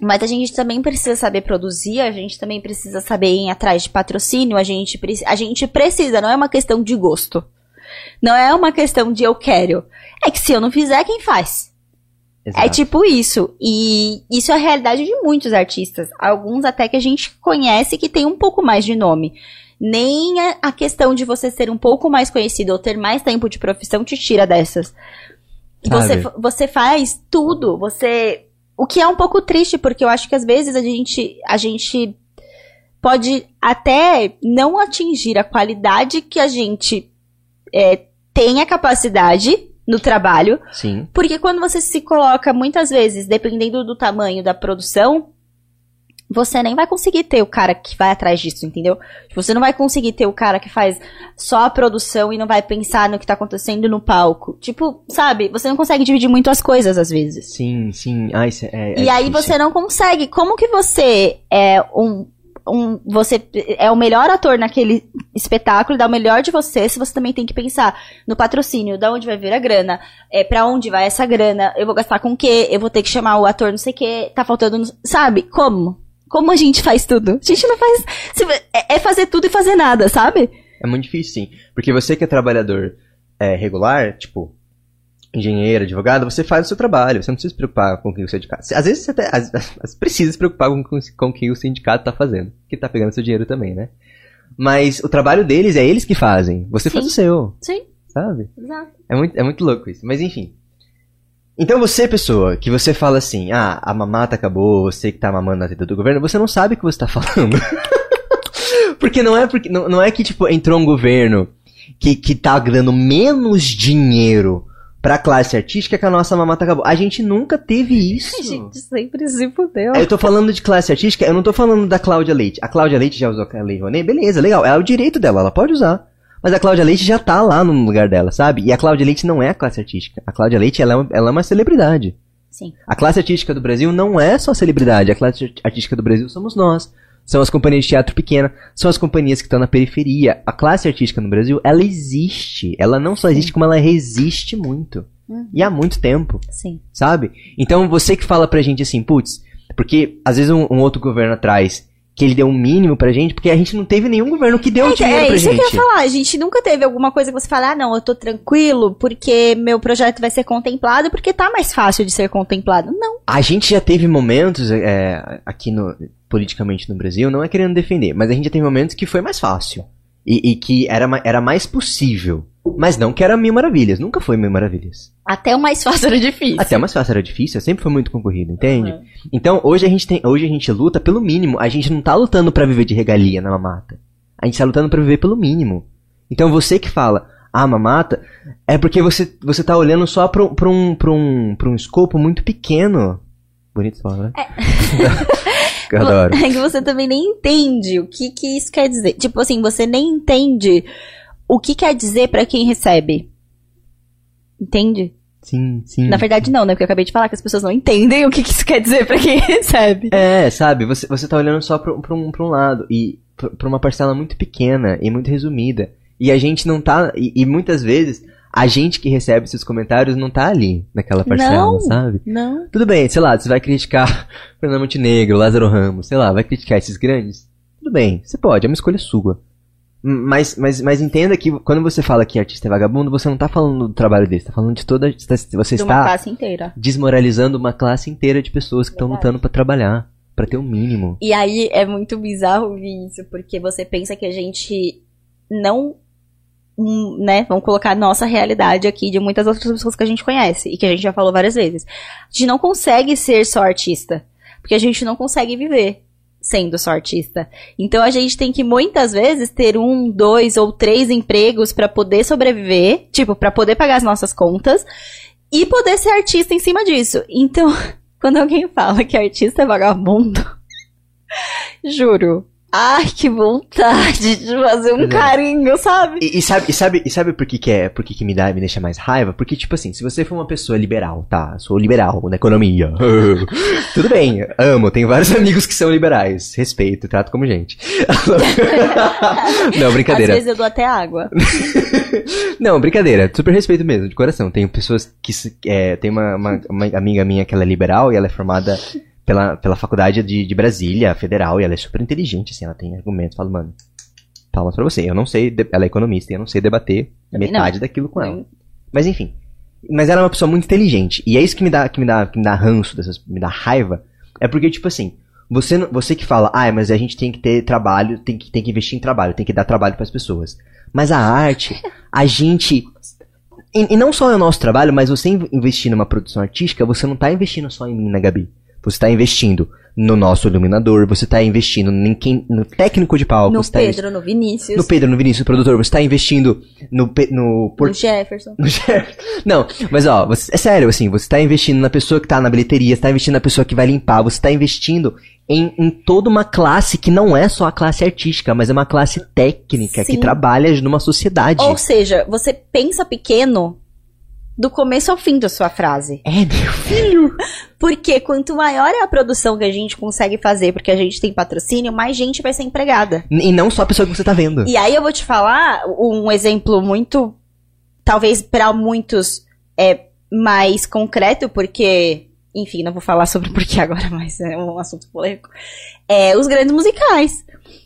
mas a gente também precisa saber produzir, a gente também precisa saber ir atrás de patrocínio, a gente, a gente precisa, não é uma questão de gosto. Não é uma questão de eu quero. É que se eu não fizer, quem faz? É Exato. tipo isso. E isso é a realidade de muitos artistas. Alguns até que a gente conhece que tem um pouco mais de nome. Nem a- questão de você ser um pouco mais conhecido ou ter mais tempo de profissão te tira dessas. Você, Sabe? você faz tudo. Você. O que é um pouco triste, porque eu acho que às vezes a gente, a gente pode até não atingir a qualidade que a gente é, tem a capacidade no trabalho. Sim. Porque quando você se coloca, muitas vezes, dependendo do tamanho da produção, você nem vai conseguir ter o cara que vai atrás disso, entendeu? Tipo, Você não vai conseguir ter o cara que faz só a produção e não vai pensar no que tá acontecendo no palco. Tipo, sabe? Você não consegue dividir muito as coisas às vezes. Sim, sim. Ah, isso é, é e aí difícil. você não consegue. Como que você é um. Um, você é o melhor ator naquele espetáculo, dá o melhor de você, se você também tem que pensar no patrocínio, da onde vai vir a grana, é, para onde vai essa grana, eu vou gastar com o quê, eu vou ter que chamar o ator não sei o quê, tá faltando, sabe? Como? Como a gente faz tudo? A gente não faz. É é fazer tudo e fazer nada, sabe? É muito difícil, sim. Porque você que é trabalhador é, regular, tipo, engenheiro, advogado, você faz o seu trabalho. Você não precisa se preocupar com o que o sindicato. Às vezes você até às- às- precisa se preocupar com, com, com o que o sindicato tá fazendo. Que tá pegando seu dinheiro também, né? Mas o trabalho deles é eles que fazem. Você faz Sim. o seu, Sim, sabe? exato. É muito, é muito louco isso. Mas enfim. Então você, pessoa, que você fala assim, ah, a mamata acabou, você que tá mamando na teta do governo, você não sabe o que você tá falando. porque não é porque não, não é que, tipo, entrou um governo que, que tá dando menos dinheiro pra classe artística que a nossa mamata acabou. A gente nunca teve isso. A gente sempre se fudeu. Eu tô falando de classe artística, eu não tô falando da Cláudia Leite. A Cláudia Leite já usou a Lei Rouanet, beleza, legal, é o direito dela, ela pode usar. Mas a Cláudia Leite já tá lá no lugar dela, sabe? E a Cláudia Leite não é a classe artística. A Cláudia Leite, ela é uma, ela é uma celebridade. Sim. A classe artística do Brasil não é só celebridade. A classe artística do Brasil somos nós. São as companhias de teatro pequena, são as companhias que estão na periferia. A classe artística no Brasil, ela existe. Ela não só existe, como ela resiste muito. Uhum. E há muito tempo Sim. sabe? Então você que fala pra gente assim, putz, porque às vezes um, um outro governo atrás que ele deu um mínimo pra gente, porque a gente não teve nenhum governo que deu É, dinheiro é pra isso gente. que eu ia falar. A gente nunca teve alguma coisa que você fala, ah, não, eu tô tranquilo porque meu projeto vai ser contemplado porque tá mais fácil de ser contemplado. Não. A gente já teve momentos é, aqui no politicamente no Brasil, não é querendo defender, mas a gente já teve momentos que foi mais fácil e, e que era, era mais possível, mas não que era mil maravilhas, nunca foi mil maravilhas. Até o mais fácil era difícil. Até mais fácil era difícil, sempre foi muito concorrido, entende? Uhum. Então, hoje a gente tem, hoje a gente luta pelo mínimo. A gente não tá lutando pra viver de regalia na mamata. A gente tá lutando pra viver pelo mínimo. Então, você que fala, ah, mamata, é porque você, você tá olhando só pra, um- pra um, pra, um, pra um escopo muito pequeno. Bonito falar, né? Eu adoro. É que você também nem entende o que, que isso quer dizer. Tipo assim, você nem entende o que quer dizer pra quem recebe. Entende? Sim, sim. Na verdade, não, né? Porque eu acabei de falar que as pessoas não entendem o que, que isso quer dizer pra quem recebe. É, sabe, você, você tá olhando só pra, pra um, pra um lado, e pra pra uma parcela muito pequena e muito resumida. E a gente não tá. E, e muitas vezes, a gente que recebe esses comentários não tá ali naquela parcela, Não. sabe? Não. Tudo bem, sei lá, você vai criticar Fernando Montenegro, Lázaro Ramos, sei lá, vai criticar esses grandes? Tudo bem, você pode, é uma escolha sua. Mas, mas, mas entenda que quando você fala que artista é vagabundo, você não tá falando do trabalho dele, você tá falando de toda. Você De uma está classe inteira. desmoralizando uma classe inteira de pessoas que estão lutando pra trabalhar, pra ter o mínimo. E aí é muito bizarro ouvir isso, porque você pensa que a gente não. hum, Né, vamos colocar a nossa realidade aqui de muitas outras pessoas que a gente conhece e que a gente já falou várias vezes. A gente não consegue ser só artista, porque a gente não consegue viver sendo só artista. Então a gente tem que muitas vezes ter um, dois ou três empregos pra poder sobreviver, tipo, pra poder pagar as nossas contas e poder ser artista em cima disso. Então, quando alguém fala que artista é vagabundo, juro. Ai, que vontade de fazer um é. carinho, sabe? E, e sabe, e sabe, e sabe por que, que é, por que, que me dá, me deixa mais raiva? Porque, tipo assim, se você for uma pessoa liberal, tá? Sou liberal na economia. Tudo bem, amo, tenho vários amigos que são liberais. Respeito, trato como gente. Não, Às brincadeira. vezes eu dou até água. Não, brincadeira. Super respeito mesmo, de coração. Tem pessoas que. É, tem uma, uma, uma amiga minha que ela é liberal e ela é formada pela, pela faculdade de, de Brasília, federal, e ela é super inteligente, assim, ela tem argumentos. Falo, mano, palmas pra você. Eu não sei, ela é economista, e eu não sei debater Também metade não. daquilo com ela. Mas enfim. Mas ela é uma pessoa muito inteligente. E é isso que me dá, que me dá, que me dá ranço, dessas, me dá raiva. É porque, tipo assim, você, você que fala, ah, mas a gente tem que ter trabalho, tem que, tem que investir em trabalho, tem que dar trabalho pras pessoas. Mas a arte, a gente. E, e não só é o nosso trabalho, mas você in- investir numa produção artística, você não tá investindo só em mim, na Gabi. Você tá investindo no nosso iluminador, você tá investindo em quem, no técnico de palco, No tá Pedro, no Vinícius, no Pedro, no Vinícius, produtor, você tá investindo no, no, por- no Jefferson. no chefe. Não, mas ó, você- é sério, assim, você tá investindo na pessoa que tá na bilheteria, você tá investindo na pessoa que vai limpar, você tá investindo em, em toda uma classe que não é só a classe artística, mas é uma classe técnica Sim. que trabalha numa sociedade. Ou seja, você pensa pequeno do começo ao fim da sua frase. É, meu filho. Porque quanto maior é a produção que a gente consegue fazer, porque a gente tem patrocínio, mais gente vai ser empregada. E não só a pessoa que você tá vendo. E aí eu vou te falar um exemplo muito, talvez para muitos é mais concreto, porque, enfim, não vou falar sobre o porquê agora, mas é um assunto polêmico. É os grandes musicais.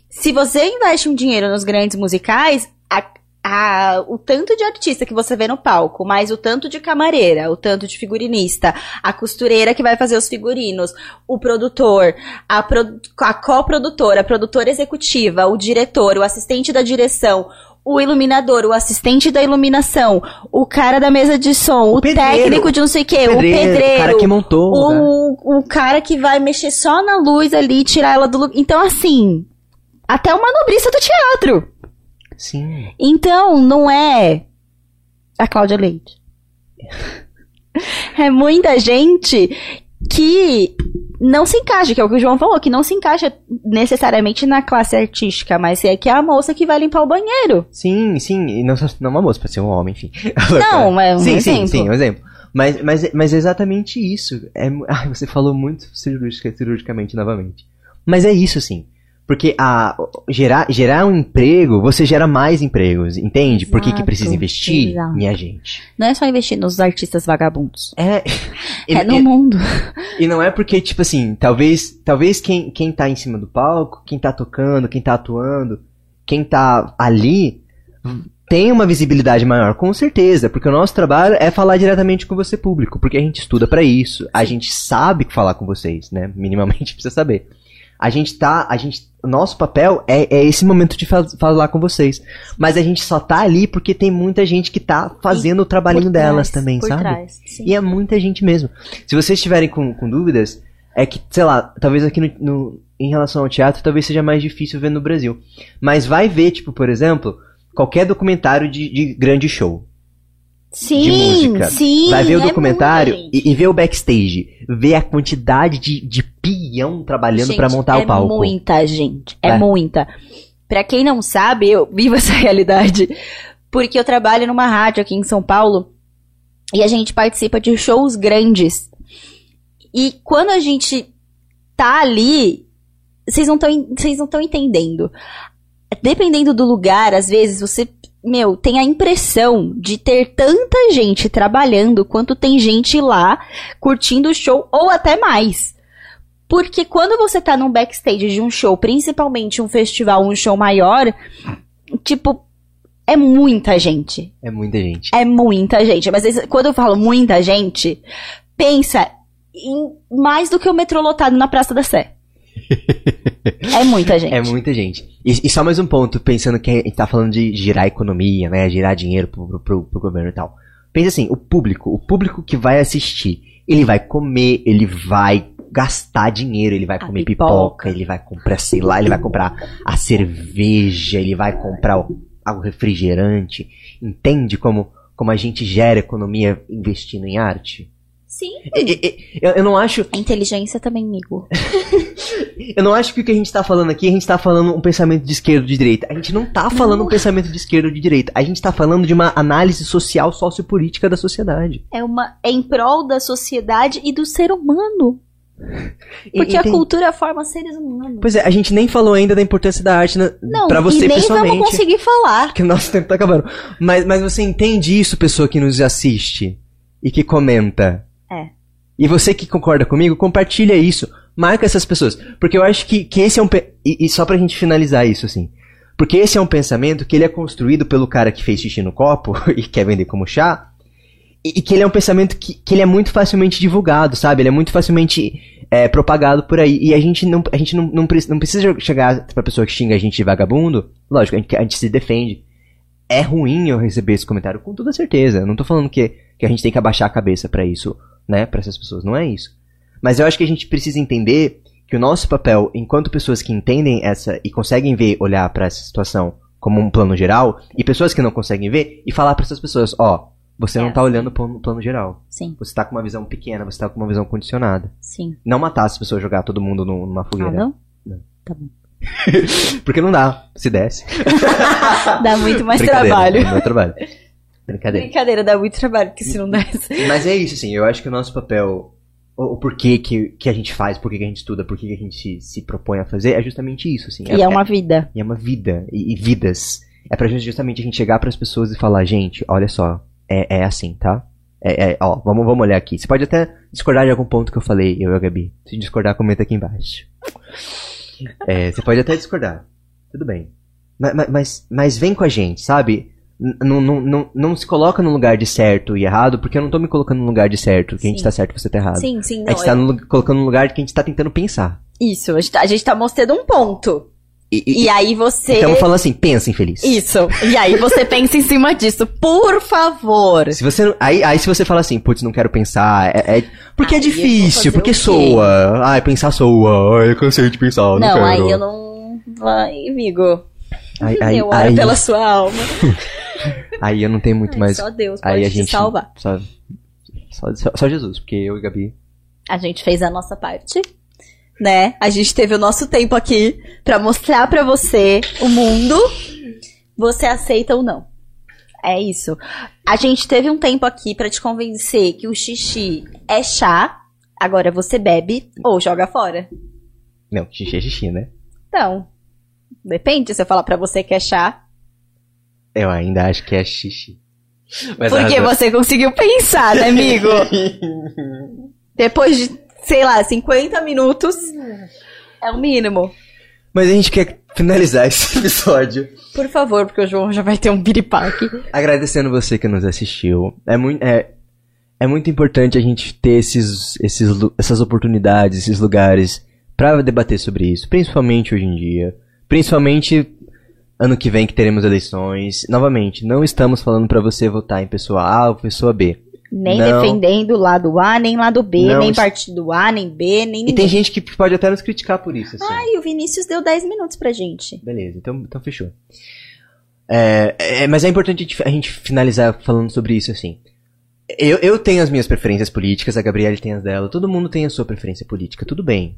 Se você investe um dinheiro nos grandes musicais, a- a- o tanto de artista que você vê no palco, mais o tanto de camareira, o tanto de figurinista, a costureira que vai fazer os figurinos, o produtor, a, pro- a coprodutora, a produtora executiva, o diretor, o assistente da direção, o iluminador, o assistente da iluminação, o cara da mesa de som, o, pedreiro, técnico de não sei o quê, o o pedreiro, cara que montou. né? o, o cara que vai mexer só na luz ali, tirar ela do lugar. Então, assim, até o manobrista do teatro. Sim. Então, não é a Cláudia Leite. é muita gente que não se encaixa, que é o que o João falou, que não se encaixa necessariamente na classe artística, mas é que é a moça que vai limpar o banheiro. Sim, sim. E não, não uma moça, pode ser um homem, enfim. Não, é um sim, sim, exemplo. sim, um exemplo. Mas, mas, mas é exatamente isso. É, você falou muito cirúrgica, cirurgicamente novamente. Mas é isso, sim. Porque a, gerar, gerar um emprego, você gera mais empregos, entende? Por que, que Exato, precisa investir? exato. Minha gente. Não é só investir nos artistas vagabundos. É. e, é no e- mundo. e não é porque, tipo assim, talvez, talvez quem, quem tá em cima do palco, quem tá tocando, quem tá atuando, quem tá ali, tem uma visibilidade maior, com certeza, porque o nosso trabalho é falar diretamente com você público, porque a gente estuda pra isso, a gente sabe falar com vocês, né? Minimamente precisa saber. A gente tá, a gente, nosso papel é, é esse momento de fa- falar com vocês, mas a gente só tá ali porque tem muita gente que tá fazendo o trabalhinho Por delas trás, também, sabe? trás. E é muita gente mesmo. Se vocês estiverem com, com dúvidas, é que, sei lá, talvez aqui no, no- em relação ao teatro, talvez seja mais difícil ver no Brasil. Mas vai ver, tipo, por exemplo, qualquer documentário de, de grande show. Sim, de música. sim. vai ver o é documentário e, e ver o backstage. Ver a quantidade de, de peão trabalhando pra Gente, montar é o palco. muita gente. É, É. muita. Pra quem não sabe, eu vivo essa realidade. Porque eu trabalho numa rádio aqui em São Paulo. E a gente participa de shows grandes. E quando a gente tá ali, vocês não estão vocês não estão entendendo. Dependendo do lugar, às vezes você, meu, tem a impressão de ter tanta gente trabalhando quanto tem gente lá curtindo o show ou até mais. Porque quando você tá num backstage de um show, principalmente um festival, um show maior, tipo, é muita gente. É muita gente. É muita gente. Mas quando eu falo muita gente, pensa em mais do que o metrô lotado na Praça da Sé. é muita gente. É muita gente. E, e só mais um ponto, pensando que a gente tá falando de girar economia, né? Girar dinheiro pro, pro- pro, pro governo e tal. Pensa assim, o público, o público que vai assistir, ele vai comer, ele vai gastar dinheiro, ele vai A comer pipoca. pipoca. ele vai comprar, sei lá, ele vai comprar a cerveja, ele vai comprar o, o refrigerante. Entende como, como a gente gera economia investindo em arte? Sim. Eu, eu não acho, A inteligência também, amigo. eu não acho que o que a gente tá falando aqui, a gente tá falando um pensamento de esquerda ou de direita. A gente não tá falando um pensamento de esquerda ou de direita. A gente tá falando de uma análise social, sociopolítica da sociedade. É uma é em prol da sociedade e do ser humano. Porque a cultura forma seres humanos. Pois é, a gente nem falou ainda da importância da arte na, Não, pra você e nem pessoalmente. vamos conseguir falar. Que o nosso tempo tá acabando. Mas, mas você entende isso, pessoa que nos assiste e que comenta. E você que concorda comigo, compartilha isso. Marca essas pessoas. Porque eu acho que, que esse é um. E, e só pra gente finalizar isso, assim. Porque esse é um pensamento que ele é construído pelo cara que fez xixi no copo e quer vender como chá. E, e que ele é um pensamento que, que ele é muito facilmente divulgado, sabe? Ele é muito facilmente é, propagado por aí. E a gente não, a gente não, não, não precisa chegar pra pessoa que xinga a gente de vagabundo. Lógico, a gente, a gente se defende. É ruim eu receber esse comentário, com toda certeza. Eu não tô falando que, que a gente tem que abaixar a cabeça pra isso, né? Pra essas pessoas. Não é isso. Mas eu acho que a gente precisa entender que o nosso papel, enquanto pessoas que entendem essa e conseguem ver, olhar para essa situação como um plano geral, e pessoas que não conseguem ver, e falar para essas pessoas, ó, você não É. tá olhando pro plano, plano geral. Sim, Você tá com uma visão pequena, você tá com uma visão condicionada. sim. Não matar as pessoas, jogar todo mundo numa Ah, fogueira. não? Não. Tá bom. Porque não dá, se desse. Dá muito mais trabalho. dá muito trabalho. Brincadeira. Brincadeira, dá muito trabalho, porque se não desse. Mas é isso, assim, eu acho que o nosso papel, o, o porquê que, que a gente faz, porquê que a gente estuda, porquê que a gente se, se propõe a fazer, é justamente isso, assim. E é uma vida. e é uma vida, e, e vidas. É pra gente justamente a gente chegar pras pessoas e falar, gente, olha só, é, é assim, tá? É, é, ó, vamos, vamos olhar aqui. Você pode até discordar de algum ponto que eu falei, eu e a Gabi. Se discordar, comenta aqui embaixo. É, você pode até discordar. Tudo bem. Ma- ma- Mas, mas, vem com a gente, sabe? Não, não, não, não se coloca no lugar de certo e errado, porque eu não tô me colocando no lugar de certo, que a gente Sim. tá certo e você tá errado. Sim, sim, a não. gente tá eu- no lu- colocando no lugar que a gente tá tentando pensar. Isso, a gente, tá, a gente tá mostrando um ponto. E, e, E aí você. estamos falando assim, pensa, infeliz. Isso. E aí você pensa em cima disso. Por favor. Se você aí, aí se você fala assim, putz, não quero pensar, é, é- porque é Aí fazer difícil, porque soa. Ai, pensar soa. Ai, eu cansei de pensar, não, não, quero. aí eu não. Vai, amigo. Aí, aí, eu oro aí, pela sua alma. aí eu não tenho muito Ai, mais. Só Deus pode Aí a te gente. salvar. Só, só, só, só Jesus, porque eu e Gabi. A gente fez a nossa parte. Né? A gente teve o nosso tempo aqui pra mostrar pra você o mundo. Você aceita ou não. É isso. A gente teve um tempo aqui pra te convencer que o xixi é chá. Agora você bebe ou joga fora. Não, xixi é xixi, né? Então, depende se eu falar pra você que é chá. Eu ainda acho que é xixi. Mas porque razão- você conseguiu pensar, né, amigo? Depois de, sei lá, 50 minutos, é o mínimo. Mas a gente quer finalizar esse episódio Por favor, porque o João já vai ter um biripaque. agradecendo você que nos assistiu. É muito, é, é muito importante a gente ter esses, esses, essas oportunidades, esses lugares pra debater sobre isso, principalmente hoje em dia. Principalmente ano que vem que teremos eleições. Novamente, não estamos falando pra você votar em pessoa A ou pessoa B. Nem Não. defendendo lado A, nem lado B, Não nem partido A, nem B, nem E ninguém. tem gente que pode até nos criticar por isso, assim. Ai, o Vinícius deu 10 minutos pra gente. Beleza, então, então fechou. É, é, mas é importante a gente, a gente finalizar falando sobre isso, assim. Eu, eu tenho as minhas preferências políticas, a Gabriele tem as dela, todo mundo tem a sua preferência política, tudo bem.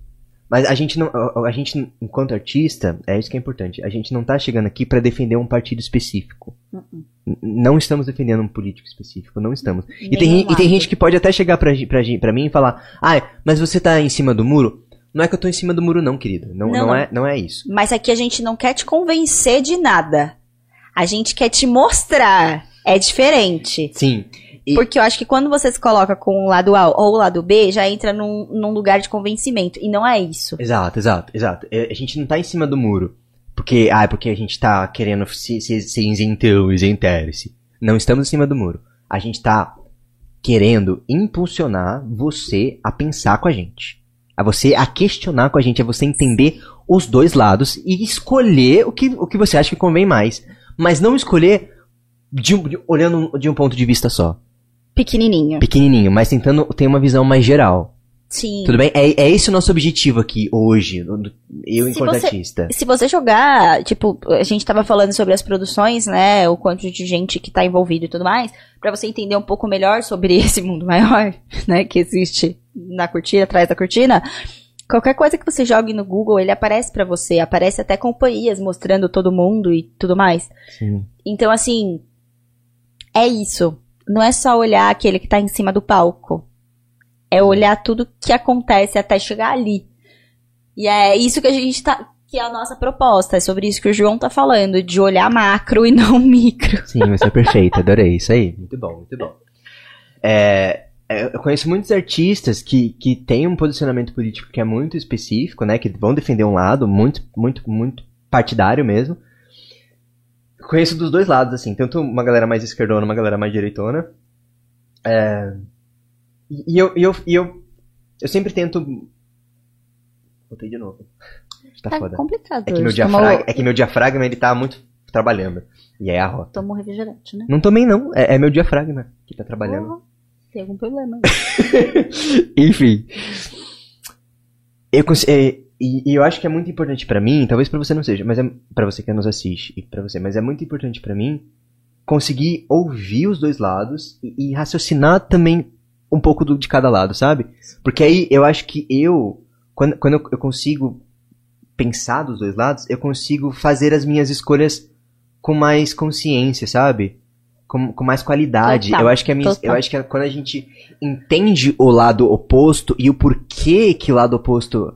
Mas a gente não, a, a gente, enquanto artista, é isso que é importante, a gente não tá chegando aqui pra defender um partido específico. Uh-uh. N- Não estamos defendendo um político específico, não estamos. E tem, e tem gente que pode até chegar pra, pra, pra mim e falar, ai, mas você tá em cima do muro? Não é que eu tô em cima do muro não, querido. Não, Não, não, não. É, não é isso. Mas aqui a gente não quer te convencer de nada. A gente quer te mostrar. É diferente. Sim. E- Porque eu acho que quando você se coloca com o lado A ou o lado B, já entra num, num lugar de convencimento. E não é isso. Exato, exato, exato. É, A gente não tá em cima do muro. Porque, ah, é porque a gente tá querendo se, se, se isentão, isentar-se. Não estamos em cima do muro. A gente tá querendo impulsionar você a pensar com a gente. A você a questionar com a gente, a você entender os dois lados e escolher o que, o que você acha que convém mais. Mas não escolher de de- olhando de um ponto de vista só. Pequenininho. Pequenininho, mas tentando ter uma visão mais geral. Sim. Tudo bem? É, é esse o nosso objetivo aqui hoje, eu Se enquanto você- artista. Se você jogar, tipo, a gente tava falando sobre as produções, né? O quanto de gente que tá envolvido e tudo mais, pra você entender um pouco melhor sobre esse mundo maior, né? Que existe na cortina, atrás da cortina. Qualquer coisa que você jogue no Google, ele aparece pra você. Aparece até companhias mostrando todo mundo e tudo mais. Sim. Então, assim, é isso. Não é só olhar aquele que tá em cima do palco. É olhar tudo que acontece até chegar ali. E é isso que a gente tá. Que é a nossa proposta. É sobre isso que o João tá falando, de olhar macro e não micro. Sim, você é perfeito, adorei. Isso aí. Muito bom, muito bom. É, é, eu conheço muitos artistas que, que têm um posicionamento político que é muito específico, né? Que vão defender um lado muito, muito, muito partidário mesmo. Conheço dos dois lados, assim. Tanto uma galera mais esquerdona, uma galera mais direitona. É, e eu, e eu, e eu, eu sempre tento... Botei de novo. Tá, Tá foda. complicado. É que, meu diafragma, Tomou, é que meu diafragma, ele tá muito trabalhando. E aí a rota. tomou refrigerante, né? Não tomei não, é, é meu diafragma que tá trabalhando. Porra, tem algum problema. Enfim. Eu cons- é, e, e eu acho que é muito importante pra mim, talvez pra você não seja, mas é para você que nos assiste e pra você, mas é muito importante pra mim conseguir ouvir os dois lados e, e raciocinar também um pouco do- de cada lado, sabe? Porque aí eu acho que eu, quando, quando eu, eu consigo pensar dos dois lados, eu consigo fazer as minhas escolhas com mais consciência, sabe? Com, com mais qualidade. Total, eu acho que a minha, total. eu acho que quando a gente entende o lado oposto e o porquê que o lado oposto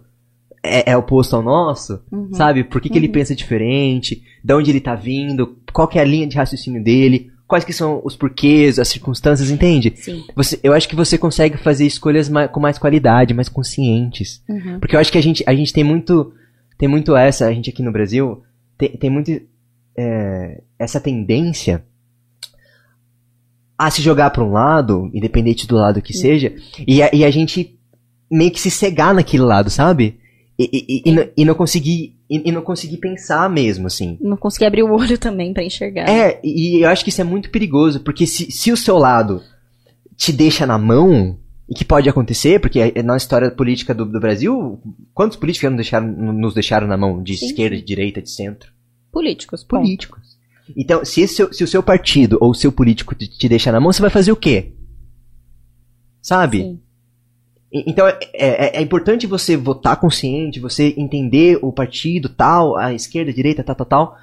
é, é oposto ao nosso, Uhum. sabe? Por que, que ele pensa diferente, de onde ele tá vindo, qual que é a linha de raciocínio dele, quais que são os porquês, as circunstâncias, entende? Sim. Você, eu acho que você consegue fazer escolhas ma- com mais qualidade, mais conscientes. Uhum. Porque eu acho que a gente, a gente tem muito. Tem muito essa, a gente aqui no Brasil, tem, tem muito é, essa tendência a se jogar pra um lado, independente do lado que seja, e a, e a gente meio que se cegar naquele lado, sabe? E, e, e, não- e não conseguir. E, não conseguir pensar mesmo, assim. Não consegui abrir o olho também pra enxergar. É, e eu acho que isso é muito perigoso, porque se, se o seu lado te deixa na mão, e que pode acontecer, porque é- na história política do, do Brasil, quantos políticos nos deixaram, nos deixaram na mão? De Sim, esquerda, de direita, de centro? Políticos. ponto. Políticos. Então, se, esse se o seu partido ou o seu político te, te deixar na mão, você vai fazer o quê? Sabe? Sim. E- Então é, é- é importante você votar consciente, você entender o partido tal, a esquerda, a direita, tal, tal, tal.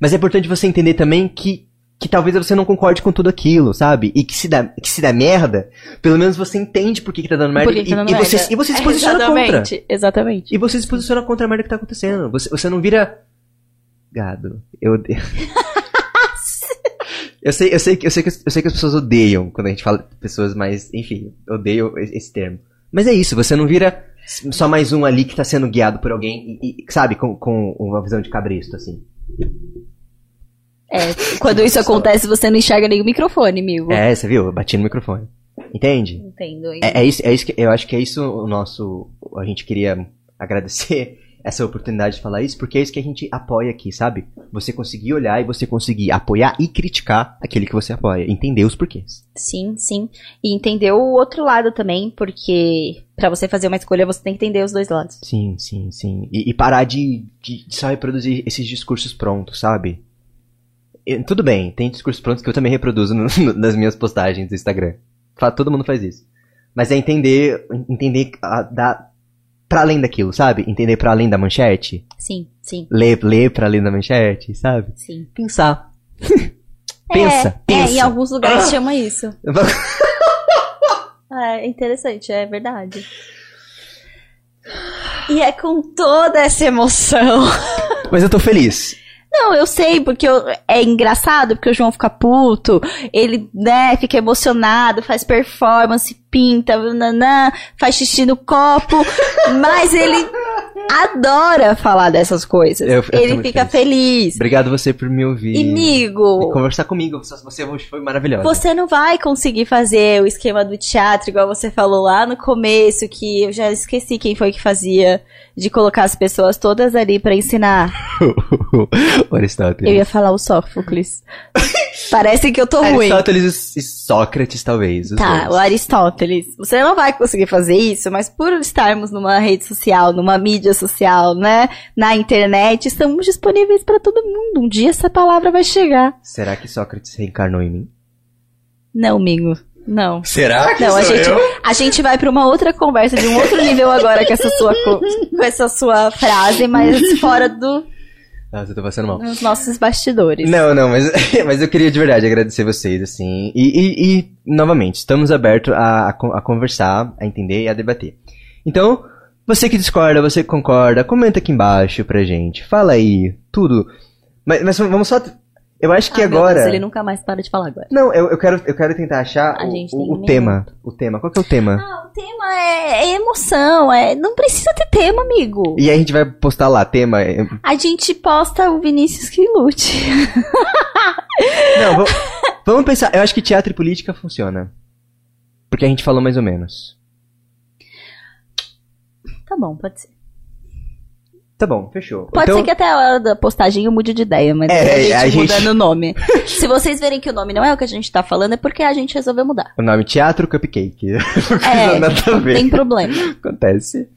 Mas é importante você entender também que, que talvez você não concorde com tudo aquilo, sabe? E que se dá, que se dá merda, pelo menos você entende por que, que tá dando merda que que e, tá dando e você, merda? e você se posiciona contra. Exatamente. Exatamente. E você se posiciona contra a merda que tá acontecendo. Você, você não vira. Gado. Eu odeio. eu, sei, eu, sei, que- eu, sei que, as- eu sei que as pessoas odeiam quando a gente fala de pessoas mais. Enfim, odeio esse termo. Mas é isso, você não vira só mais um ali que tá sendo guiado por alguém, e, e, sabe, com, com uma visão de cabresto, assim. É, quando isso acontece, você não enxerga nem o microfone, amigo. É, você viu? Eu bati no microfone. Entende? Entendo. É, é isso, é isso que eu acho que é isso o nosso. A gente queria agradecer essa oportunidade de falar isso, porque é isso que a gente apoia aqui, sabe? Você conseguir olhar e você conseguir apoiar e criticar aquele que você apoia, entender os porquês. Sim, sim. E entender o outro lado também, porque pra você fazer uma escolha, você tem que entender os dois lados. Sim, sim, sim. E, e parar de, de, de só reproduzir esses discursos prontos, sabe? Tudo bem, tem discursos prontos que eu também reproduzo no- no- nas minhas postagens do Instagram. Todo mundo faz isso. Mas é entender, entender a, da, pra além daquilo, sabe? Entender pra além da manchete. Sim, sim, Ler, ler pra além da manchete, sabe? sim. Pensar. pensa, é, pensa. É, em alguns lugares chama isso. É interessante, é verdade. E é com toda essa emoção. Mas eu tô feliz. Não, eu sei, porque eu- é engraçado, porque o João fica puto, ele, né, fica emocionado, faz performance, pinta, nanã, faz xixi no copo, mas ele adora falar dessas coisas. Eu- eu ele fica feliz. feliz. Obrigado você por me ouvir. E, amigo, E conversar comigo. Você- foi maravilhosa. Você não vai conseguir fazer o esquema do teatro, igual você falou lá no começo, que eu já esqueci quem foi que fazia, de colocar as pessoas todas ali pra ensinar. o Aristóteles. Eu ia falar o Sófocles. Parece que eu tô ruim. Aristóteles e Sócrates, talvez. os Tá, dois. o Aristóteles. Você não vai conseguir fazer isso, mas por estarmos numa rede social, numa mídia social, né? Na internet, estamos disponíveis pra todo mundo. Um dia essa palavra vai chegar. Será que Sócrates reencarnou em mim? Não, amigo. Não. Será Não, a gente, a gente vai pra uma outra conversa de um outro nível agora com essa sua, co- com essa sua frase, mas fora do, Nossa, eu tô passando mal. dos nossos bastidores. Não, não, mas, mas eu queria de verdade agradecer vocês, assim. E, e- e, novamente, estamos abertos a, a conversar, a entender e a debater. Então, você que discorda, você que concorda, comenta aqui embaixo pra gente. Fala aí, tudo. Mas, mas vamos só. Eu acho que Ah, agora. Deus, ele nunca mais para de falar agora. Não, eu, eu, quero, eu quero tentar achar o, o- tema. O tema. Qual que é o tema? Ah, o tema é, é emoção, é, não precisa ter tema, amigo. E aí a gente vai postar lá, tema. é- A gente posta o Vinícius que lute. Não, vamos, vamos pensar. Eu acho que teatro e política funciona. Porque a gente falou mais ou menos. Tá bom, pode ser. Tá bom, fechou. Pode então, ser que até a hora da postagem eu mude de ideia, mas É, a gente a gente- mudando o nome. Se vocês verem que o nome não é o que a gente tá falando, é porque a gente resolveu mudar. O nome Teatro Cupcake. É, não tem problema. Acontece.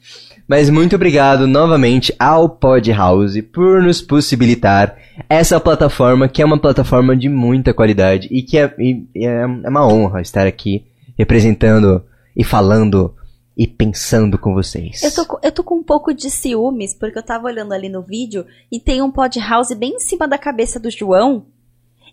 Mas muito obrigado novamente ao Pod House por nos possibilitar essa plataforma, que é uma plataforma de muita qualidade e que é, e é, é uma honra estar aqui representando e falando e pensando com vocês. Eu tô, eu tô com um pouco de ciúmes, porque eu tava olhando ali no vídeo e tem um pod house bem em cima da cabeça do João.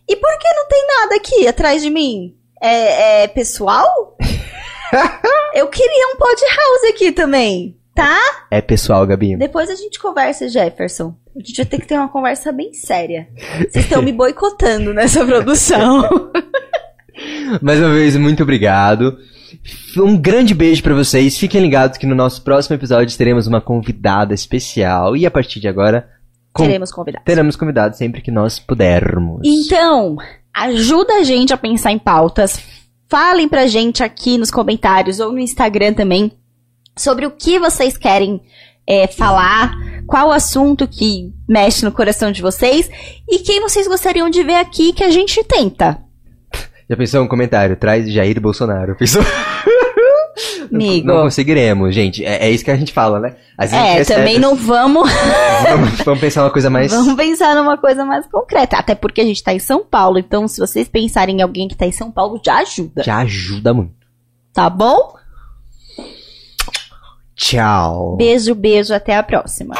E por que não tem nada aqui atrás de mim? É, é pessoal? eu queria um pod house aqui também, tá? É pessoal, Gabi. Depois a gente conversa, Jefferson. A gente vai ter que ter uma conversa bem séria. Vocês estão me boicotando nessa produção. Mais uma vez, muito obrigado. Um grande beijo pra vocês. Fiquem ligados que no nosso próximo episódio teremos uma convidada especial. E a partir de agora, com- Teremos convidados. teremos convidados sempre que nós pudermos. Então, ajuda a gente a pensar em pautas. Falem pra gente aqui nos comentários ou no Instagram também sobre o que vocês querem é, falar, qual assunto que mexe no coração de vocês e quem vocês gostariam de ver aqui que a gente tenta. Já pensou um comentário? Traz Jair Bolsonaro. Pensou? Amigo. Não conseguiremos, gente. É, é isso que a gente fala, né? Às vezes É, recebe- também não vamos, Vamos, vamos pensar uma coisa mais. vamos pensar numa coisa mais concreta. Até porque a gente tá em São Paulo, então se vocês pensarem em alguém que tá em São Paulo, já ajuda. Já ajuda muito. Tá bom? Tchau. Beijo, beijo, até a próxima.